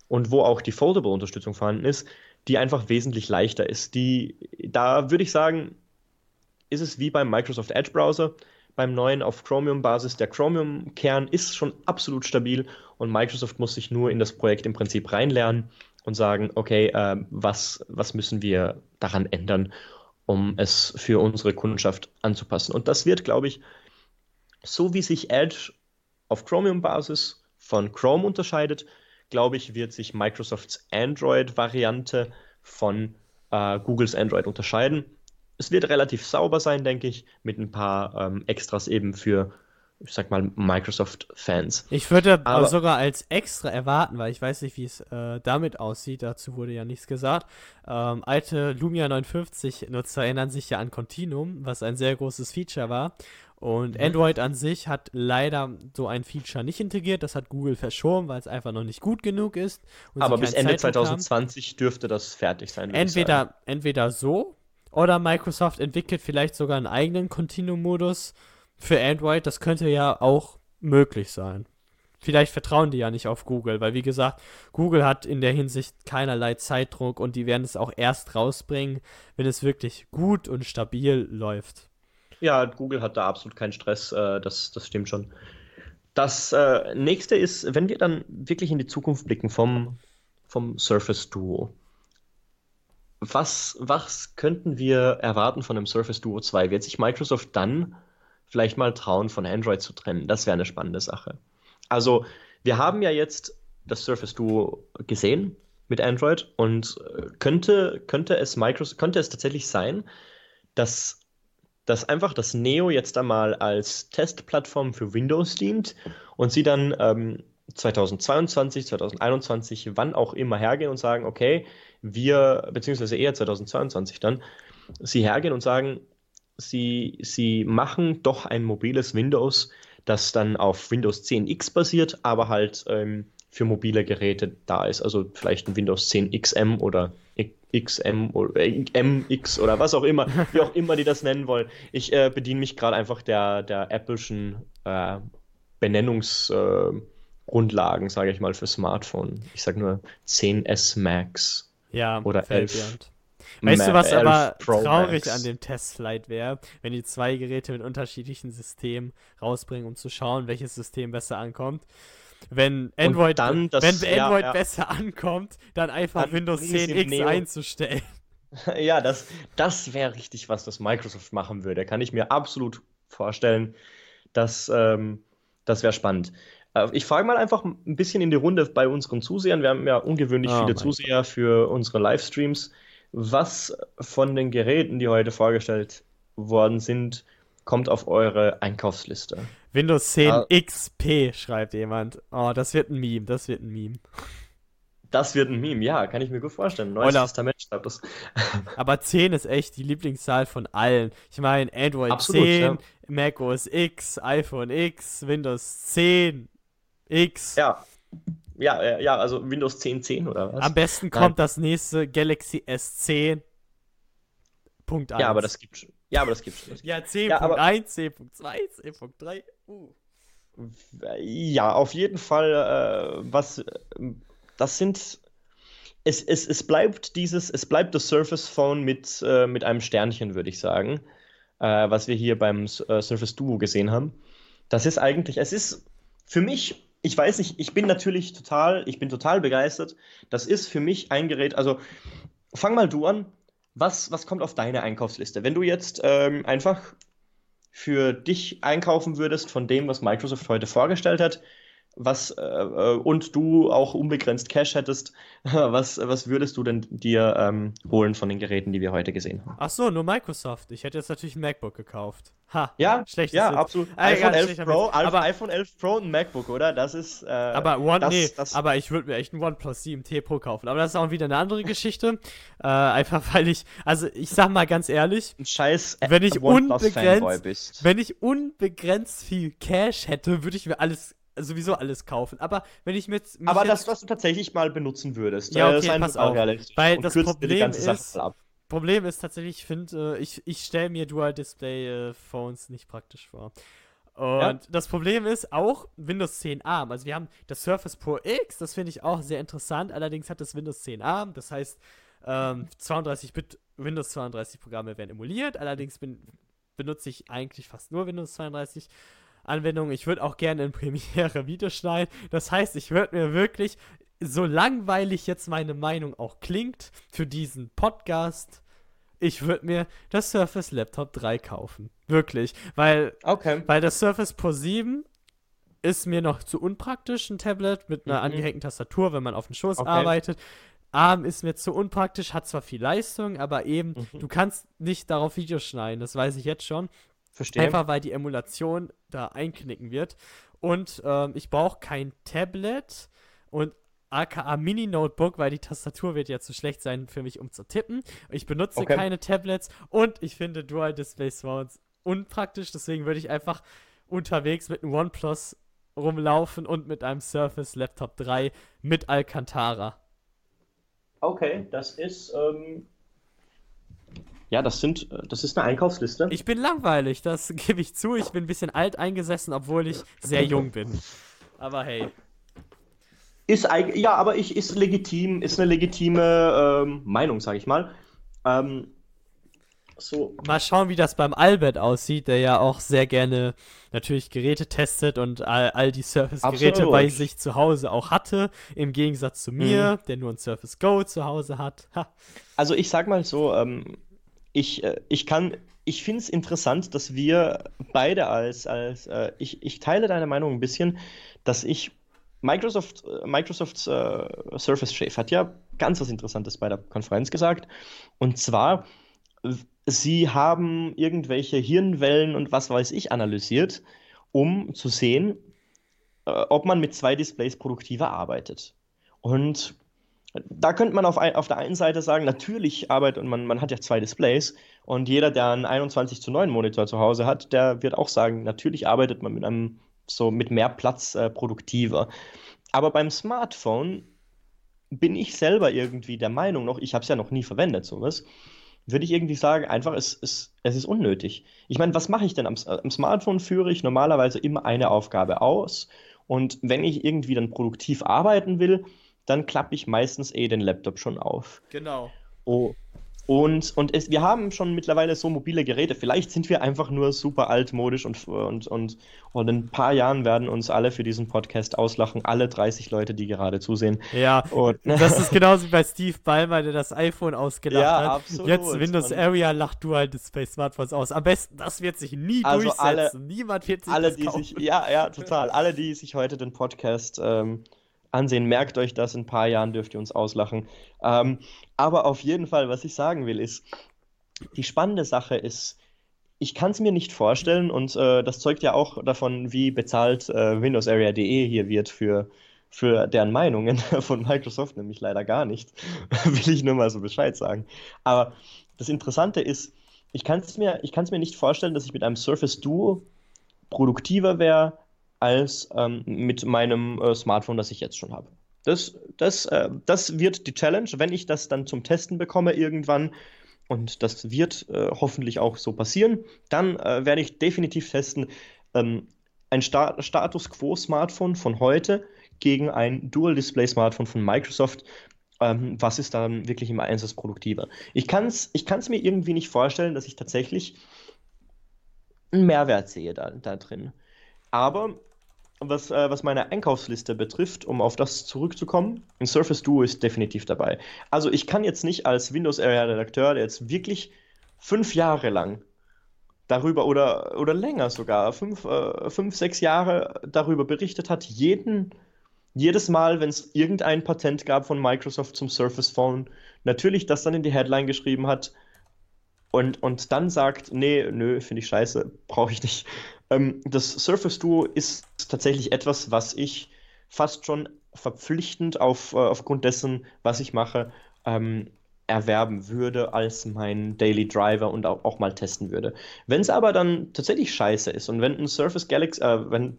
Speaker 1: und wo auch die Foldable-Unterstützung vorhanden ist, die einfach wesentlich leichter ist. Die, da würde ich sagen, ist es wie beim Microsoft Edge Browser, beim neuen auf Chromium-Basis. Der Chromium-Kern ist schon absolut stabil und Microsoft muss sich nur in das Projekt im Prinzip reinlernen und sagen, okay, äh, was, was müssen wir daran ändern, um es für unsere Kundschaft anzupassen. Und das wird, glaube ich, so wie sich Edge auf Chromium-Basis von Chrome unterscheidet, glaube ich, wird sich Microsofts Android-Variante von äh, Googles Android unterscheiden. Es wird relativ sauber sein, denke ich, mit ein paar ähm, Extras eben für ich sag mal, Microsoft-Fans.
Speaker 2: Ich würde aber sogar als extra erwarten, weil ich weiß nicht, wie es äh, damit aussieht, dazu wurde ja nichts gesagt. Ähm, alte Lumia 59-Nutzer erinnern sich ja an Continuum, was ein sehr großes Feature war. Und mhm. Android an sich hat leider so ein Feature nicht integriert. Das hat Google verschoben, weil es einfach noch nicht gut genug ist.
Speaker 1: Aber bis Ende Zeitdruck 2020 haben. dürfte das fertig sein.
Speaker 2: Entweder, entweder so oder Microsoft entwickelt vielleicht sogar einen eigenen Continuum-Modus für Android. Das könnte ja auch möglich sein. Vielleicht vertrauen die ja nicht auf Google, weil wie gesagt, Google hat in der Hinsicht keinerlei Zeitdruck und die werden es auch erst rausbringen, wenn es wirklich gut und stabil läuft.
Speaker 1: Ja, Google hat da absolut keinen Stress, äh, das, das stimmt schon. Das äh, nächste ist, wenn wir dann wirklich in die Zukunft blicken vom, vom Surface Duo. Was, was könnten wir erwarten von dem Surface Duo 2? Wird sich Microsoft dann vielleicht mal trauen, von Android zu trennen? Das wäre eine spannende Sache. Also, wir haben ja jetzt das Surface Duo gesehen mit Android und äh, könnte, könnte, es Microsoft, könnte es tatsächlich sein, dass dass einfach das Neo jetzt einmal als Testplattform für Windows dient und sie dann ähm, 2022, 2021, wann auch immer hergehen und sagen, okay, wir, beziehungsweise eher 2022 dann, sie hergehen und sagen, sie, sie machen doch ein mobiles Windows, das dann auf Windows 10X basiert, aber halt ähm, für mobile Geräte da ist. Also vielleicht ein Windows 10 XM oder XM oder äh, MX oder was auch immer, wie auch immer die das nennen wollen. Ich äh, bediene mich gerade einfach der, der Apple'schen äh, Benennungsgrundlagen, äh, sage ich mal, für Smartphone. Ich sage nur 10S Max
Speaker 2: ja,
Speaker 1: oder 11.
Speaker 2: Weißt du, was aber traurig an dem Testflight wäre, wenn die zwei Geräte mit unterschiedlichen Systemen rausbringen, um zu schauen, welches System besser ankommt? Wenn Android, dann das, wenn Android ja, ja. besser ankommt, dann einfach dann Windows 10X einzustellen. (laughs)
Speaker 1: Ja, das, das wäre richtig, was das Microsoft machen würde. Kann ich mir absolut vorstellen. dass ähm, das wäre spannend. Äh, ich frage mal einfach ein bisschen in die Runde bei unseren Zusehern. Wir haben ja ungewöhnlich oh viele Zuseher Gott. für unsere Livestreams. Was von den Geräten, die heute vorgestellt worden sind, kommt auf eure Einkaufsliste?
Speaker 2: Windows 10 ah. XP, schreibt jemand. Oh, das wird ein Meme, das wird ein Meme.
Speaker 1: Das wird ein Meme, ja, kann ich mir gut vorstellen. Neues Oder, Testament schreibt das. (laughs)
Speaker 2: aber 10 ist echt die Lieblingszahl von allen. Ich meine, Android Absolut, 10, ja. Mac OS X, iPhone X, Windows 10 X.
Speaker 1: Ja. Ja, ja, also Windows 10 10 oder was?
Speaker 2: Am besten kommt Nein. das nächste Galaxy S10. Punkt 1.
Speaker 1: Ja, aber das gibt schon. Ja, aber das gibt's schon.
Speaker 2: Ja, 10.1, ja, 10.2, 10.3. Uh.
Speaker 1: Ja, auf jeden Fall, äh, was das sind. Es, es, es bleibt dieses, es bleibt das Surface Phone mit, äh, mit einem Sternchen, würde ich sagen. Äh, was wir hier beim äh, Surface Duo gesehen haben. Das ist eigentlich, es ist für mich, ich weiß nicht, ich bin natürlich total, ich bin total begeistert. Das ist für mich ein Gerät, also fang mal du an was, was kommt auf deine Einkaufsliste? Wenn du jetzt ähm, einfach für dich einkaufen würdest von dem, was Microsoft heute vorgestellt hat, was äh, äh, und du auch unbegrenzt Cash hättest, (laughs) was, was würdest du denn dir ähm, holen von den Geräten, die wir heute gesehen haben?
Speaker 2: Ach so, nur Microsoft. Ich hätte jetzt natürlich ein MacBook gekauft.
Speaker 1: Ha, ja, schlecht. Ja, Sitz. absolut.
Speaker 2: Äh, iPhone 11 Pro, aber iPhone 11 Pro und MacBook, oder? Das ist. Äh, aber One, das, nee, das, aber ich würde mir echt ein OnePlus 7T Pro kaufen. Aber das ist auch wieder eine andere Geschichte. äh, einfach weil ich, also ich sag mal ganz ehrlich,
Speaker 1: ein Scheiß,
Speaker 2: wenn ich unbegrenzt, wenn ich unbegrenzt viel Cash hätte, würde ich mir alles sowieso alles kaufen. Aber wenn ich mit.
Speaker 1: Aber das, was du tatsächlich mal benutzen würdest.
Speaker 2: Ja, äh, okay, pass auf. Weil das Problem ist. Problem ist tatsächlich, ich finde, äh, ich, ich stelle mir Dual-Display-Phones äh, nicht praktisch vor. Und ja. das Problem ist auch Windows 10 ARM. Also wir haben das Surface Pro X, das finde ich auch sehr interessant. Allerdings hat das Windows 10 ARM. Das heißt, ähm, 32-Bit Windows 32 Programme werden emuliert. Allerdings bin, benutze ich eigentlich fast nur Windows 32. Anwendung. Ich würde auch gerne in Premiere (laughs) Videos schneiden. Das heißt, ich würde mir wirklich, so langweilig jetzt meine Meinung auch klingt für diesen Podcast, ich würde mir das Surface Laptop 3 kaufen. Wirklich. Weil,
Speaker 1: okay.
Speaker 2: weil das Surface Pro 7 ist mir noch zu unpraktisch, ein Tablet mit einer mhm. angehängten Tastatur, wenn man auf dem Schoß okay. arbeitet. ARM ist mir zu unpraktisch, hat zwar viel Leistung, aber eben, mhm. du kannst nicht darauf Videos schneiden, das weiß ich jetzt schon.
Speaker 1: Verstehe.
Speaker 2: Einfach weil die Emulation da einknicken wird. Und ähm, ich brauche kein Tablet und aka Mini-Notebook, weil die Tastatur wird ja zu schlecht sein für mich, um zu tippen. Ich benutze okay. keine Tablets und ich finde Dual-Display-Sounds unpraktisch, deswegen würde ich einfach unterwegs mit einem OnePlus rumlaufen und mit einem Surface Laptop 3 mit Alcantara.
Speaker 1: Okay, das ist ähm, ja, das sind, äh, das ist eine Einkaufsliste.
Speaker 2: Ich bin langweilig, das (laughs) gebe ich zu. Ich bin ein bisschen alt eingesessen, obwohl ich sehr jung bin. Aber hey.
Speaker 1: Ist ja, aber ich ist legitim, ist eine legitime ähm, Meinung, sage ich mal. Ähm,
Speaker 2: so. Mal schauen, wie das beim Albert aussieht, der ja auch sehr gerne natürlich Geräte testet und all, all die Surface-Geräte bei sich zu Hause auch hatte, im Gegensatz zu mir, mhm. der nur ein Surface Go zu Hause hat. Ha.
Speaker 1: Also ich sag mal so, ähm, ich, äh, ich kann, ich finde es interessant, dass wir beide als, als äh, ich, ich teile deine Meinung ein bisschen, dass ich Microsoft, äh, Microsofts äh, Surface-Chef hat ja ganz was Interessantes bei der Konferenz gesagt. Und zwar, sie haben irgendwelche Hirnwellen und was weiß ich analysiert, um zu sehen, äh, ob man mit zwei Displays produktiver arbeitet. Und da könnte man auf, ein, auf der einen Seite sagen, natürlich arbeitet und man, man hat ja zwei Displays und jeder, der einen 21 zu 9 Monitor zu Hause hat, der wird auch sagen, natürlich arbeitet man mit einem so mit mehr Platz äh, produktiver. Aber beim Smartphone bin ich selber irgendwie der Meinung noch, ich habe es ja noch nie verwendet, sowas, würde ich irgendwie sagen, einfach, es, es, es ist unnötig. Ich meine, was mache ich denn am, am Smartphone? Führe ich normalerweise immer eine Aufgabe aus und wenn ich irgendwie dann produktiv arbeiten will, dann klappe ich meistens eh den Laptop schon auf.
Speaker 2: Genau.
Speaker 1: Oh. Und, und es, wir haben schon mittlerweile so mobile Geräte. Vielleicht sind wir einfach nur super altmodisch und, und, und, und in ein paar Jahren werden uns alle für diesen Podcast auslachen. Alle 30 Leute, die gerade zusehen.
Speaker 2: Ja, und, (laughs) das ist genauso wie bei Steve Ballmer, der das iPhone ausgelacht ja, hat. Absolut. Jetzt Windows und, Area lacht du halt Display Smartphones aus. Am besten, das wird sich nie also durchsetzen. Alle,
Speaker 1: Niemand wird sich alle, das die kaufen. sich Ja, ja, total. Alle, die sich heute den Podcast ähm, ansehen. Merkt euch das, in ein paar Jahren dürft ihr uns auslachen. Ähm, aber auf jeden Fall, was ich sagen will, ist, die spannende Sache ist, ich kann es mir nicht vorstellen und äh, das zeugt ja auch davon, wie bezahlt äh, WindowsArea.de hier wird für, für deren Meinungen (laughs) von Microsoft, nämlich leider gar nicht. (laughs) will ich nur mal so Bescheid sagen. Aber das Interessante ist, ich kann es mir, mir nicht vorstellen, dass ich mit einem Surface Duo produktiver wäre als ähm, mit meinem äh, Smartphone, das ich jetzt schon habe. Das, das, äh, das wird die Challenge, wenn ich das dann zum Testen bekomme irgendwann. Und das wird äh, hoffentlich auch so passieren. Dann äh, werde ich definitiv testen, ähm, ein Sta Status Quo Smartphone von heute gegen ein Dual Display Smartphone von Microsoft. Ähm, was ist dann wirklich im Einsatz produktiver? Ich kann es ich mir irgendwie nicht vorstellen, dass ich tatsächlich einen Mehrwert sehe da, da drin. Aber was, äh, was meine Einkaufsliste betrifft, um auf das zurückzukommen, ein Surface Duo ist definitiv dabei. Also ich kann jetzt nicht als Windows Area Redakteur, der jetzt wirklich fünf Jahre lang darüber oder, oder länger sogar, fünf, äh, fünf, sechs Jahre darüber berichtet hat, jeden, jedes Mal, wenn es irgendein Patent gab von Microsoft zum Surface Phone, natürlich das dann in die Headline geschrieben hat und, und dann sagt, nee, nö, finde ich scheiße, brauche ich nicht. Ähm, das Surface Duo ist tatsächlich etwas, was ich fast schon verpflichtend auf, äh, aufgrund dessen, was ich mache, ähm, erwerben würde als mein Daily Driver und auch, auch mal testen würde. Wenn es aber dann tatsächlich scheiße ist und wenn ein Surface Galaxy, äh, wenn,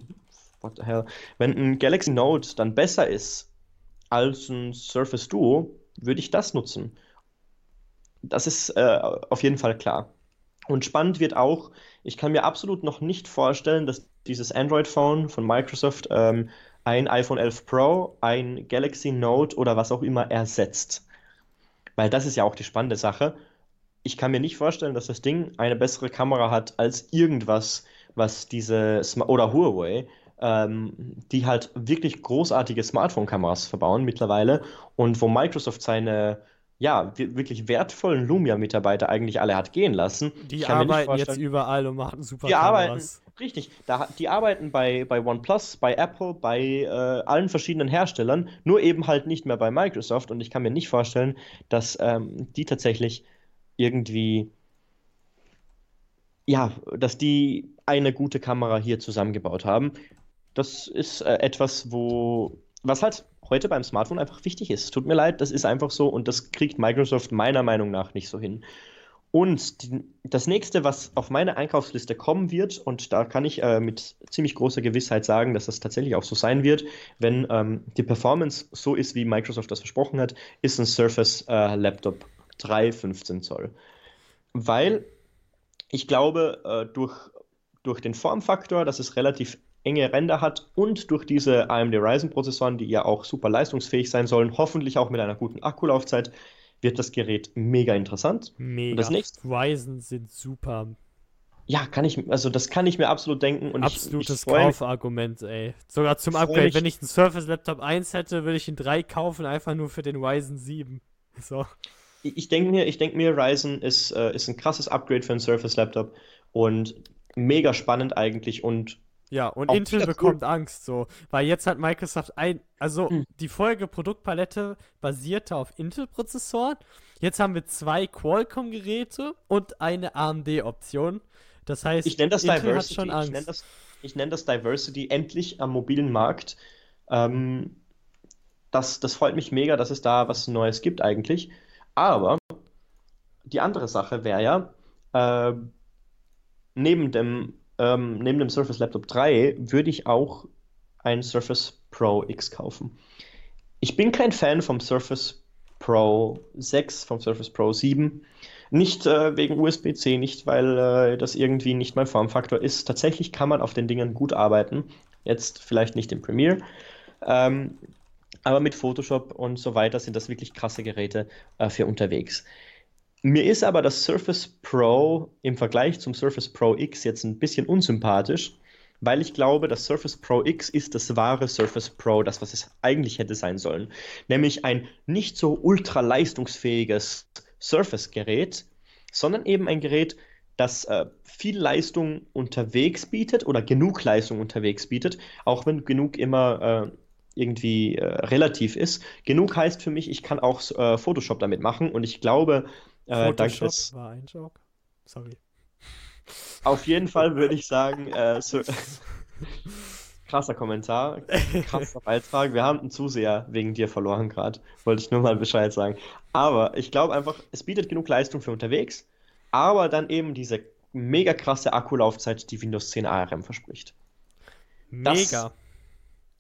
Speaker 1: what the hell, wenn ein Galaxy Note dann besser ist als ein Surface Duo, würde ich das nutzen. Das ist äh, auf jeden Fall klar. Und spannend wird auch, ich kann mir absolut noch nicht vorstellen, dass dieses Android-Phone von Microsoft ähm, ein iPhone 11 Pro, ein Galaxy Note oder was auch immer ersetzt. Weil das ist ja auch die spannende Sache. Ich kann mir nicht vorstellen, dass das Ding eine bessere Kamera hat als irgendwas, was diese Sm oder Huawei, ähm, die halt wirklich großartige Smartphone-Kameras verbauen mittlerweile und wo Microsoft seine ja, wirklich wertvollen Lumia-Mitarbeiter eigentlich alle hat gehen lassen.
Speaker 2: Die arbeiten jetzt überall und machen super
Speaker 1: die arbeiten, Richtig, da, die arbeiten bei, bei OnePlus, bei Apple, bei äh, allen verschiedenen Herstellern, nur eben halt nicht mehr bei Microsoft und ich kann mir nicht vorstellen, dass ähm, die tatsächlich irgendwie, ja, dass die eine gute Kamera hier zusammengebaut haben. Das ist äh, etwas, wo, was halt heute beim Smartphone einfach wichtig ist. Tut mir leid, das ist einfach so und das kriegt Microsoft meiner Meinung nach nicht so hin. Und die, das nächste, was auf meine Einkaufsliste kommen wird, und da kann ich äh, mit ziemlich großer Gewissheit sagen, dass das tatsächlich auch so sein wird, wenn ähm, die Performance so ist, wie Microsoft das versprochen hat, ist ein Surface äh, Laptop 3 15 Zoll. Weil ich glaube, äh, durch, durch den Formfaktor, dass es relativ enge Ränder hat und durch diese AMD Ryzen-Prozessoren, die ja auch super leistungsfähig sein sollen, hoffentlich auch mit einer guten Akkulaufzeit, wird das Gerät mega interessant.
Speaker 2: Mega. Und das nächste, Ryzen sind super.
Speaker 1: Ja, kann ich, also das kann ich mir absolut denken. Und
Speaker 2: Absolutes ich, ich Kaufargument, ey. Sogar zum Upgrade. Mich. Wenn ich einen Surface Laptop 1 hätte, würde ich ihn 3 kaufen, einfach nur für den Ryzen 7. (laughs) So.
Speaker 1: Ich denke mir, ich denke mir, Ryzen ist, äh, ist ein krasses Upgrade für einen Surface Laptop und mega spannend eigentlich und
Speaker 2: ja, und Intel bekommt cool. Angst, so. Weil jetzt hat Microsoft ein. Also, hm. die vorherige Produktpalette basierte auf Intel-Prozessoren. Jetzt haben wir zwei Qualcomm-Geräte und eine AMD-Option. Das heißt,
Speaker 1: ich nenne das Intel Diversity. Hat schon Angst. Ich nenne das, ich nenn das Diversity endlich am mobilen Markt. Ähm, das, das freut mich mega, dass es da was Neues gibt, eigentlich. Aber die andere Sache wäre ja, äh, neben dem ähm, neben dem Surface Laptop 3 würde ich auch ein Surface Pro X kaufen. Ich bin kein Fan vom Surface Pro 6, vom Surface Pro 7. Nicht äh, wegen USB-C, nicht weil äh, das irgendwie nicht mein Formfaktor ist. Tatsächlich kann man auf den Dingen gut arbeiten. Jetzt vielleicht nicht im Premiere. Ähm, aber mit Photoshop und so weiter sind das wirklich krasse Geräte äh, für unterwegs. Mir ist aber das Surface Pro im Vergleich zum Surface Pro X jetzt ein bisschen unsympathisch, weil ich glaube, das Surface Pro X ist das wahre Surface Pro, das, was es eigentlich hätte sein sollen. Nämlich ein nicht so ultra leistungsfähiges Surface-Gerät, sondern eben ein Gerät, das äh, viel Leistung unterwegs bietet oder genug Leistung unterwegs bietet, auch wenn genug immer äh, irgendwie äh, relativ ist. Genug heißt für mich, ich kann auch äh, Photoshop damit machen und ich glaube,
Speaker 2: äh, Photoshop des, war ein Joke. Sorry.
Speaker 1: Auf jeden Fall würde ich sagen, (laughs) äh, so, krasser Kommentar, krasser Beitrag. Wir haben einen Zuseher wegen dir verloren gerade. Wollte ich nur mal Bescheid sagen. Aber ich glaube einfach, es bietet genug Leistung für unterwegs, aber dann eben diese mega krasse Akkulaufzeit, die Windows 10 ARM verspricht.
Speaker 2: Mega.
Speaker 1: Das,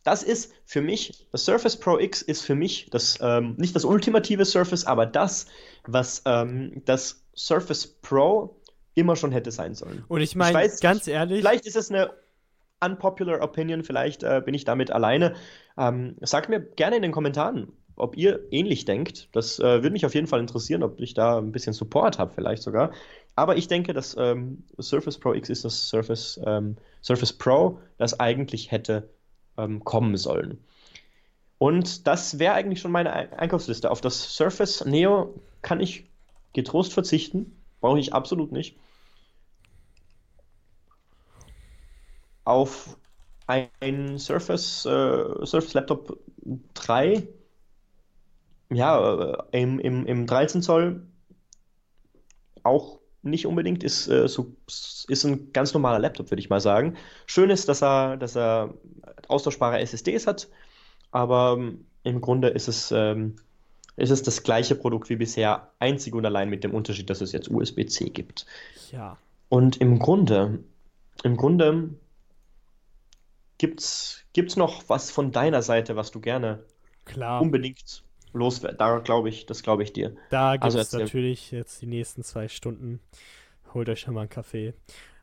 Speaker 1: das ist für mich, das Surface Pro X ist für mich das, ähm, nicht das ultimative Surface, aber das, was ähm, das Surface Pro immer schon hätte sein sollen.
Speaker 2: Und ich meine, ganz ehrlich.
Speaker 1: Vielleicht ist es eine unpopular Opinion, vielleicht äh, bin ich damit alleine. Ähm, sagt mir gerne in den Kommentaren, ob ihr ähnlich denkt. Das äh, würde mich auf jeden Fall interessieren, ob ich da ein bisschen Support habe, vielleicht sogar. Aber ich denke, das ähm, Surface Pro X ist das Surface, ähm, Surface Pro, das eigentlich hätte ähm, kommen sollen. Und das wäre eigentlich schon meine Einkaufsliste. Auf das Surface Neo kann ich getrost verzichten. Brauche ich absolut nicht. Auf ein Surface, äh, Surface Laptop 3, ja, äh, im, im, im 13 Zoll auch nicht unbedingt, ist, äh, so, ist ein ganz normaler Laptop, würde ich mal sagen. Schön ist, dass er, dass er austauschbare SSDs hat, aber ähm, im Grunde ist es, ähm, ist es das gleiche Produkt wie bisher, einzig und allein mit dem Unterschied, dass es jetzt USB-C gibt.
Speaker 2: Ja.
Speaker 1: Und im Grunde, im Grunde gibt's, gibt's noch was von deiner Seite, was du gerne
Speaker 2: Klar.
Speaker 1: unbedingt loswerden? Da glaube ich, das glaube ich dir.
Speaker 2: Da gibt
Speaker 1: Also
Speaker 2: es
Speaker 1: erzähl.
Speaker 2: natürlich jetzt die nächsten zwei Stunden. Holt euch schon mal einen Kaffee.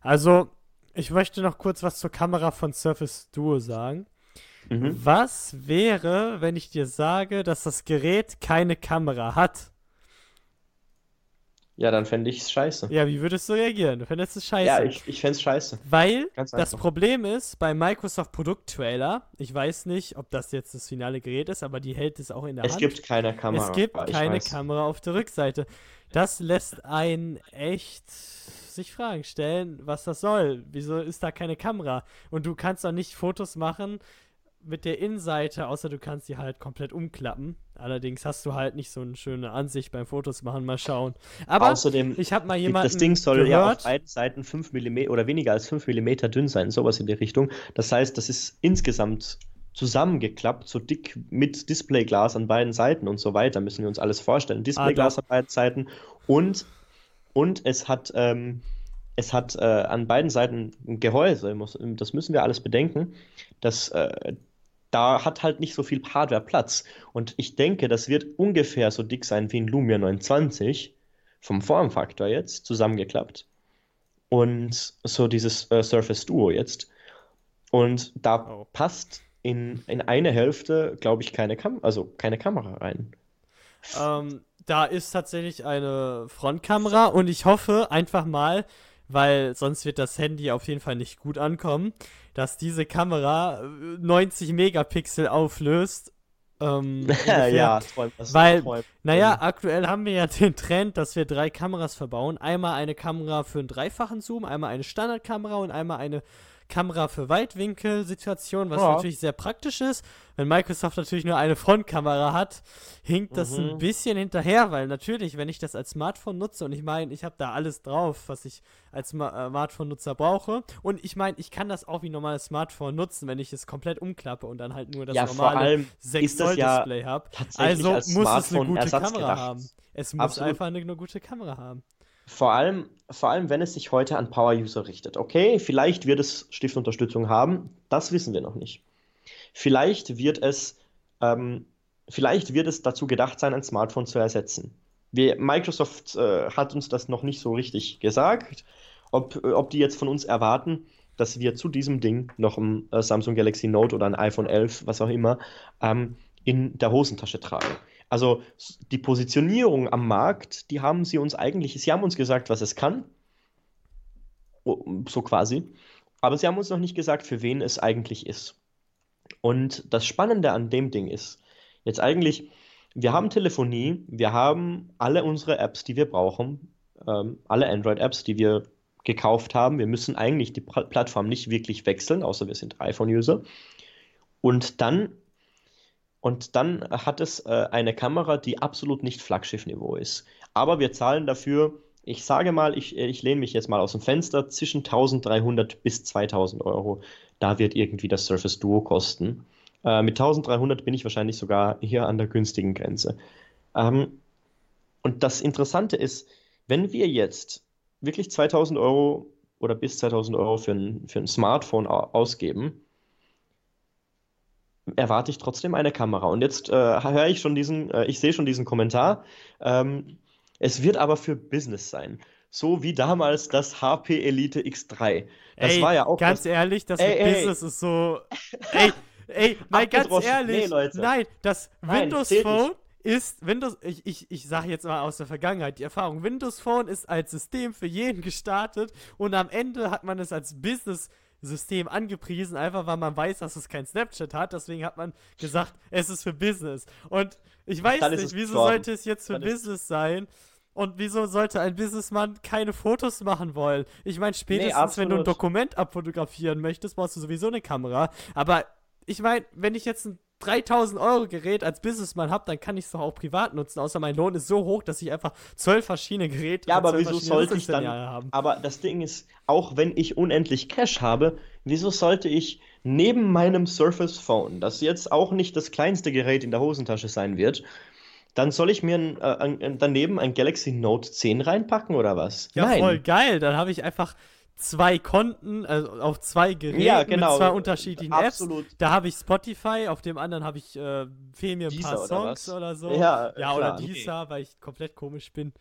Speaker 2: Also, ich möchte noch kurz was zur Kamera von Surface Duo sagen.
Speaker 1: Mhm.
Speaker 2: Was wäre, wenn ich dir sage, dass das Gerät keine Kamera hat?
Speaker 1: Ja, dann fände ich es scheiße.
Speaker 2: Ja, wie würdest du reagieren? Du fändest es scheiße.
Speaker 1: Ja, ich, ich fände es scheiße.
Speaker 2: Weil das. Problem ist, bei Microsoft Produkttrailer, ich weiß nicht, ob das jetzt das finale Gerät ist, aber die hält es auch in der
Speaker 1: Es
Speaker 2: Hand.
Speaker 1: gibt keine Kamera.
Speaker 2: Es gibt keine
Speaker 1: weiß.
Speaker 2: Kamera auf der Rückseite. Das lässt einen echt sich Fragen stellen, was das soll. Wieso ist da keine Kamera? Und du kannst doch nicht Fotos machen mit der Innenseite, außer du kannst die halt komplett umklappen. Allerdings hast du halt nicht so eine schöne Ansicht beim Fotos machen. Mal schauen. Aber
Speaker 1: Außerdem,
Speaker 2: ich habe mal jemanden
Speaker 1: das Ding soll ja auf
Speaker 2: gehört.
Speaker 1: beiden Seiten 5 mm oder weniger als 5 mm dünn sein, sowas in die Richtung. Das heißt, das ist insgesamt zusammengeklappt, so dick mit Displayglas an beiden Seiten und so weiter, müssen wir uns alles vorstellen. Displayglas an beiden Seiten und, und es hat, ähm, es hat äh, an beiden Seiten ein Gehäuse, das müssen wir alles bedenken. Das, äh, da hat halt nicht so viel Hardware Platz. Und ich denke, das wird ungefähr so dick sein wie ein Lumia 920 vom Formfaktor jetzt zusammengeklappt. Und so dieses äh, Surface Duo jetzt. Und da
Speaker 2: Oh.
Speaker 1: passt in, in eine Hälfte, glaube ich, keine, Kam also keine Kamera rein.
Speaker 2: Ähm, da ist tatsächlich eine Frontkamera und ich hoffe einfach mal, weil sonst wird das Handy auf jeden Fall nicht gut ankommen, dass diese Kamera äh, 90 Megapixel auflöst. Ähm, (laughs)
Speaker 1: ja, träum,
Speaker 2: Weil,
Speaker 1: träum-
Speaker 2: Naja, aktuell haben wir ja den Trend, dass wir drei Kameras verbauen. Einmal eine Kamera für einen dreifachen Zoom, einmal eine Standardkamera und einmal eine Kamera für Weitwinkelsituationen, was
Speaker 1: Ja.
Speaker 2: natürlich sehr praktisch ist. Wenn Microsoft natürlich nur eine Frontkamera hat, hinkt das
Speaker 1: Mhm.
Speaker 2: ein bisschen hinterher, weil natürlich, wenn ich das als Smartphone nutze und ich meine, ich habe da alles drauf, was ich als äh, Smartphone-Nutzer brauche und ich meine, ich kann das auch wie ein normales Smartphone nutzen, wenn ich es komplett umklappe und dann halt nur das
Speaker 1: ja,
Speaker 2: normale
Speaker 1: allem
Speaker 2: 6
Speaker 1: ist das
Speaker 2: Zoll
Speaker 1: ja
Speaker 2: Display habe. Also
Speaker 1: als
Speaker 2: muss es eine gute Kamera
Speaker 1: gedacht.
Speaker 2: haben. Es muss
Speaker 1: Absolut.
Speaker 2: einfach eine, eine gute Kamera haben.
Speaker 1: Vor allem, vor allem, wenn es sich heute an Power-User richtet. Okay, vielleicht wird es Stiftunterstützung haben, das wissen wir noch nicht. Vielleicht wird es, ähm, vielleicht wird es dazu gedacht sein, ein Smartphone zu ersetzen. Wir, Microsoft äh, hat uns das noch nicht so richtig gesagt, ob, ob die jetzt von uns erwarten, dass wir zu diesem Ding noch ein äh, Samsung Galaxy Note oder ein iPhone 11, was auch immer, ähm, in der Hosentasche tragen. Also die Positionierung am Markt, die haben sie uns eigentlich, sie haben uns gesagt, was es kann, so quasi, aber sie haben uns noch nicht gesagt, für wen es eigentlich ist. Und das Spannende an dem Ding ist, jetzt eigentlich, wir haben Telefonie, wir haben alle unsere Apps, die wir brauchen, ähm, alle Android-Apps, die wir gekauft haben. Wir müssen eigentlich die Pla- Plattform nicht wirklich wechseln, außer wir sind iPhone-User. Und dann, und dann hat es äh, eine Kamera, die absolut nicht Flaggschiff-Niveau ist. Aber wir zahlen dafür, ich sage mal, ich, ich lehne mich jetzt mal aus dem Fenster, zwischen 1300 bis 2000 Euro. Da wird irgendwie das Surface Duo kosten. Äh, mit 1300 bin ich wahrscheinlich sogar hier an der günstigen Grenze. Ähm, und das Interessante ist, wenn wir jetzt wirklich 2000 Euro oder bis 2000 Euro für ein, für ein Smartphone au- ausgeben, erwarte ich trotzdem eine Kamera. Und jetzt äh, höre ich schon diesen, äh, ich sehe schon diesen Kommentar. Ähm, es wird aber für Business sein. So wie damals das HP Elite X3. Das
Speaker 2: ey,
Speaker 1: war ja auch
Speaker 2: ganz
Speaker 1: das,
Speaker 2: ehrlich, das
Speaker 1: Ey, ey.
Speaker 2: Business ist so. Ey, ey, (laughs) nein, ganz ehrlich.
Speaker 1: Nee.
Speaker 2: Nein, das
Speaker 1: Nein,
Speaker 2: Windows Phone ist Windows. Ich, ich, ich sage jetzt mal aus der Vergangenheit die Erfahrung. Windows Phone ist als System für jeden gestartet und am Ende hat man es als Business System angepriesen, einfach weil man weiß, dass es kein Snapchat hat. Deswegen hat man gesagt, es ist für Business. Und ich weiß nicht, wieso gestorben. sollte es jetzt für Dann Business sein? Und wieso sollte ein Businessmann keine Fotos machen wollen? Ich meine, spätestens, nee, wenn du ein Dokument abfotografieren möchtest, brauchst du sowieso eine Kamera. Aber ich meine, wenn ich jetzt ein 3000 Euro Gerät als Businessman habe, dann kann ich es doch auch privat nutzen. Außer mein Lohn ist so hoch, dass ich einfach zwölf verschiedene Geräte
Speaker 1: Ja, aber wieso sollte ich dann haben? Aber das Ding ist, auch wenn ich unendlich Cash habe, wieso sollte ich neben meinem Surface Phone, das jetzt auch nicht das kleinste Gerät in der Hosentasche sein wird, dann soll ich mir ein, äh, ein, daneben ein Galaxy Note 10 reinpacken oder was?
Speaker 2: Ja, Nein. voll geil. Dann habe ich einfach zwei Konten, also auf zwei Geräten ja, genau. mit zwei unterschiedlichen Absolut. Apps. Da habe ich Spotify, auf dem anderen habe ich äh, fehlen mir ein Deezer paar Songs oder, oder so. Ja, ja oder Deezer, nee. weil ich komplett komisch bin.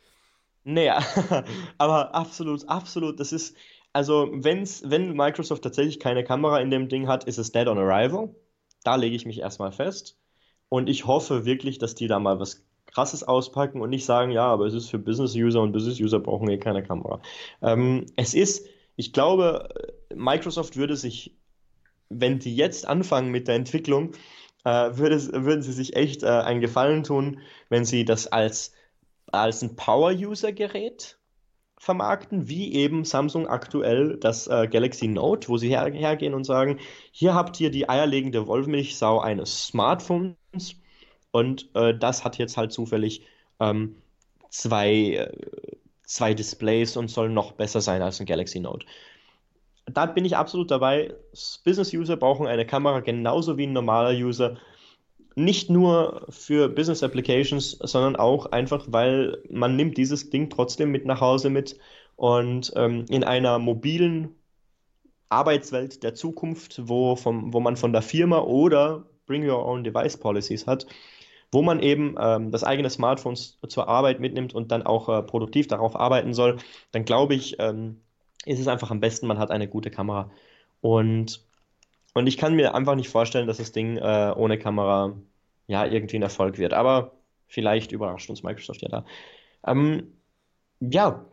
Speaker 1: Naja, (laughs) aber absolut, absolut. Das ist, also wenn's, wenn Microsoft tatsächlich keine Kamera in dem Ding hat, ist es Dead on Arrival. Da lege ich mich erstmal fest. Und ich hoffe wirklich, dass die da mal was krasses auspacken und nicht sagen, ja, aber es ist für Business-User und Business-User brauchen hier keine Kamera. Ähm, es ist ich glaube, Microsoft würde sich, wenn die jetzt anfangen mit der Entwicklung, äh, würde, würden sie sich echt äh, einen Gefallen tun, wenn sie das als, als ein Power-User-Gerät vermarkten, wie eben Samsung aktuell das äh, Galaxy Note, wo sie her hergehen und sagen, hier habt ihr die eierlegende Wollmilchsau eines Smartphones und äh, das hat jetzt halt zufällig ähm, zwei, äh, zwei Displays und soll noch besser sein als ein Galaxy Note. Da bin ich absolut dabei. Business-User brauchen eine Kamera genauso wie ein normaler User. Nicht nur für Business Applications, sondern auch einfach, weil man nimmt dieses Ding trotzdem mit nach Hause mit und ähm, in einer mobilen Arbeitswelt der Zukunft, wo, vom, wo man von der Firma oder Bring Your Own Device Policies hat, wo man eben ähm, das eigene Smartphone zur Arbeit mitnimmt und dann auch äh, produktiv darauf arbeiten soll, dann glaube ich, ähm, ist es einfach am besten, man hat eine gute Kamera. Und, und ich kann mir einfach nicht vorstellen, dass das Ding äh, ohne Kamera ja irgendwie ein Erfolg wird. Aber vielleicht überrascht uns Microsoft ja da. Ähm, ja,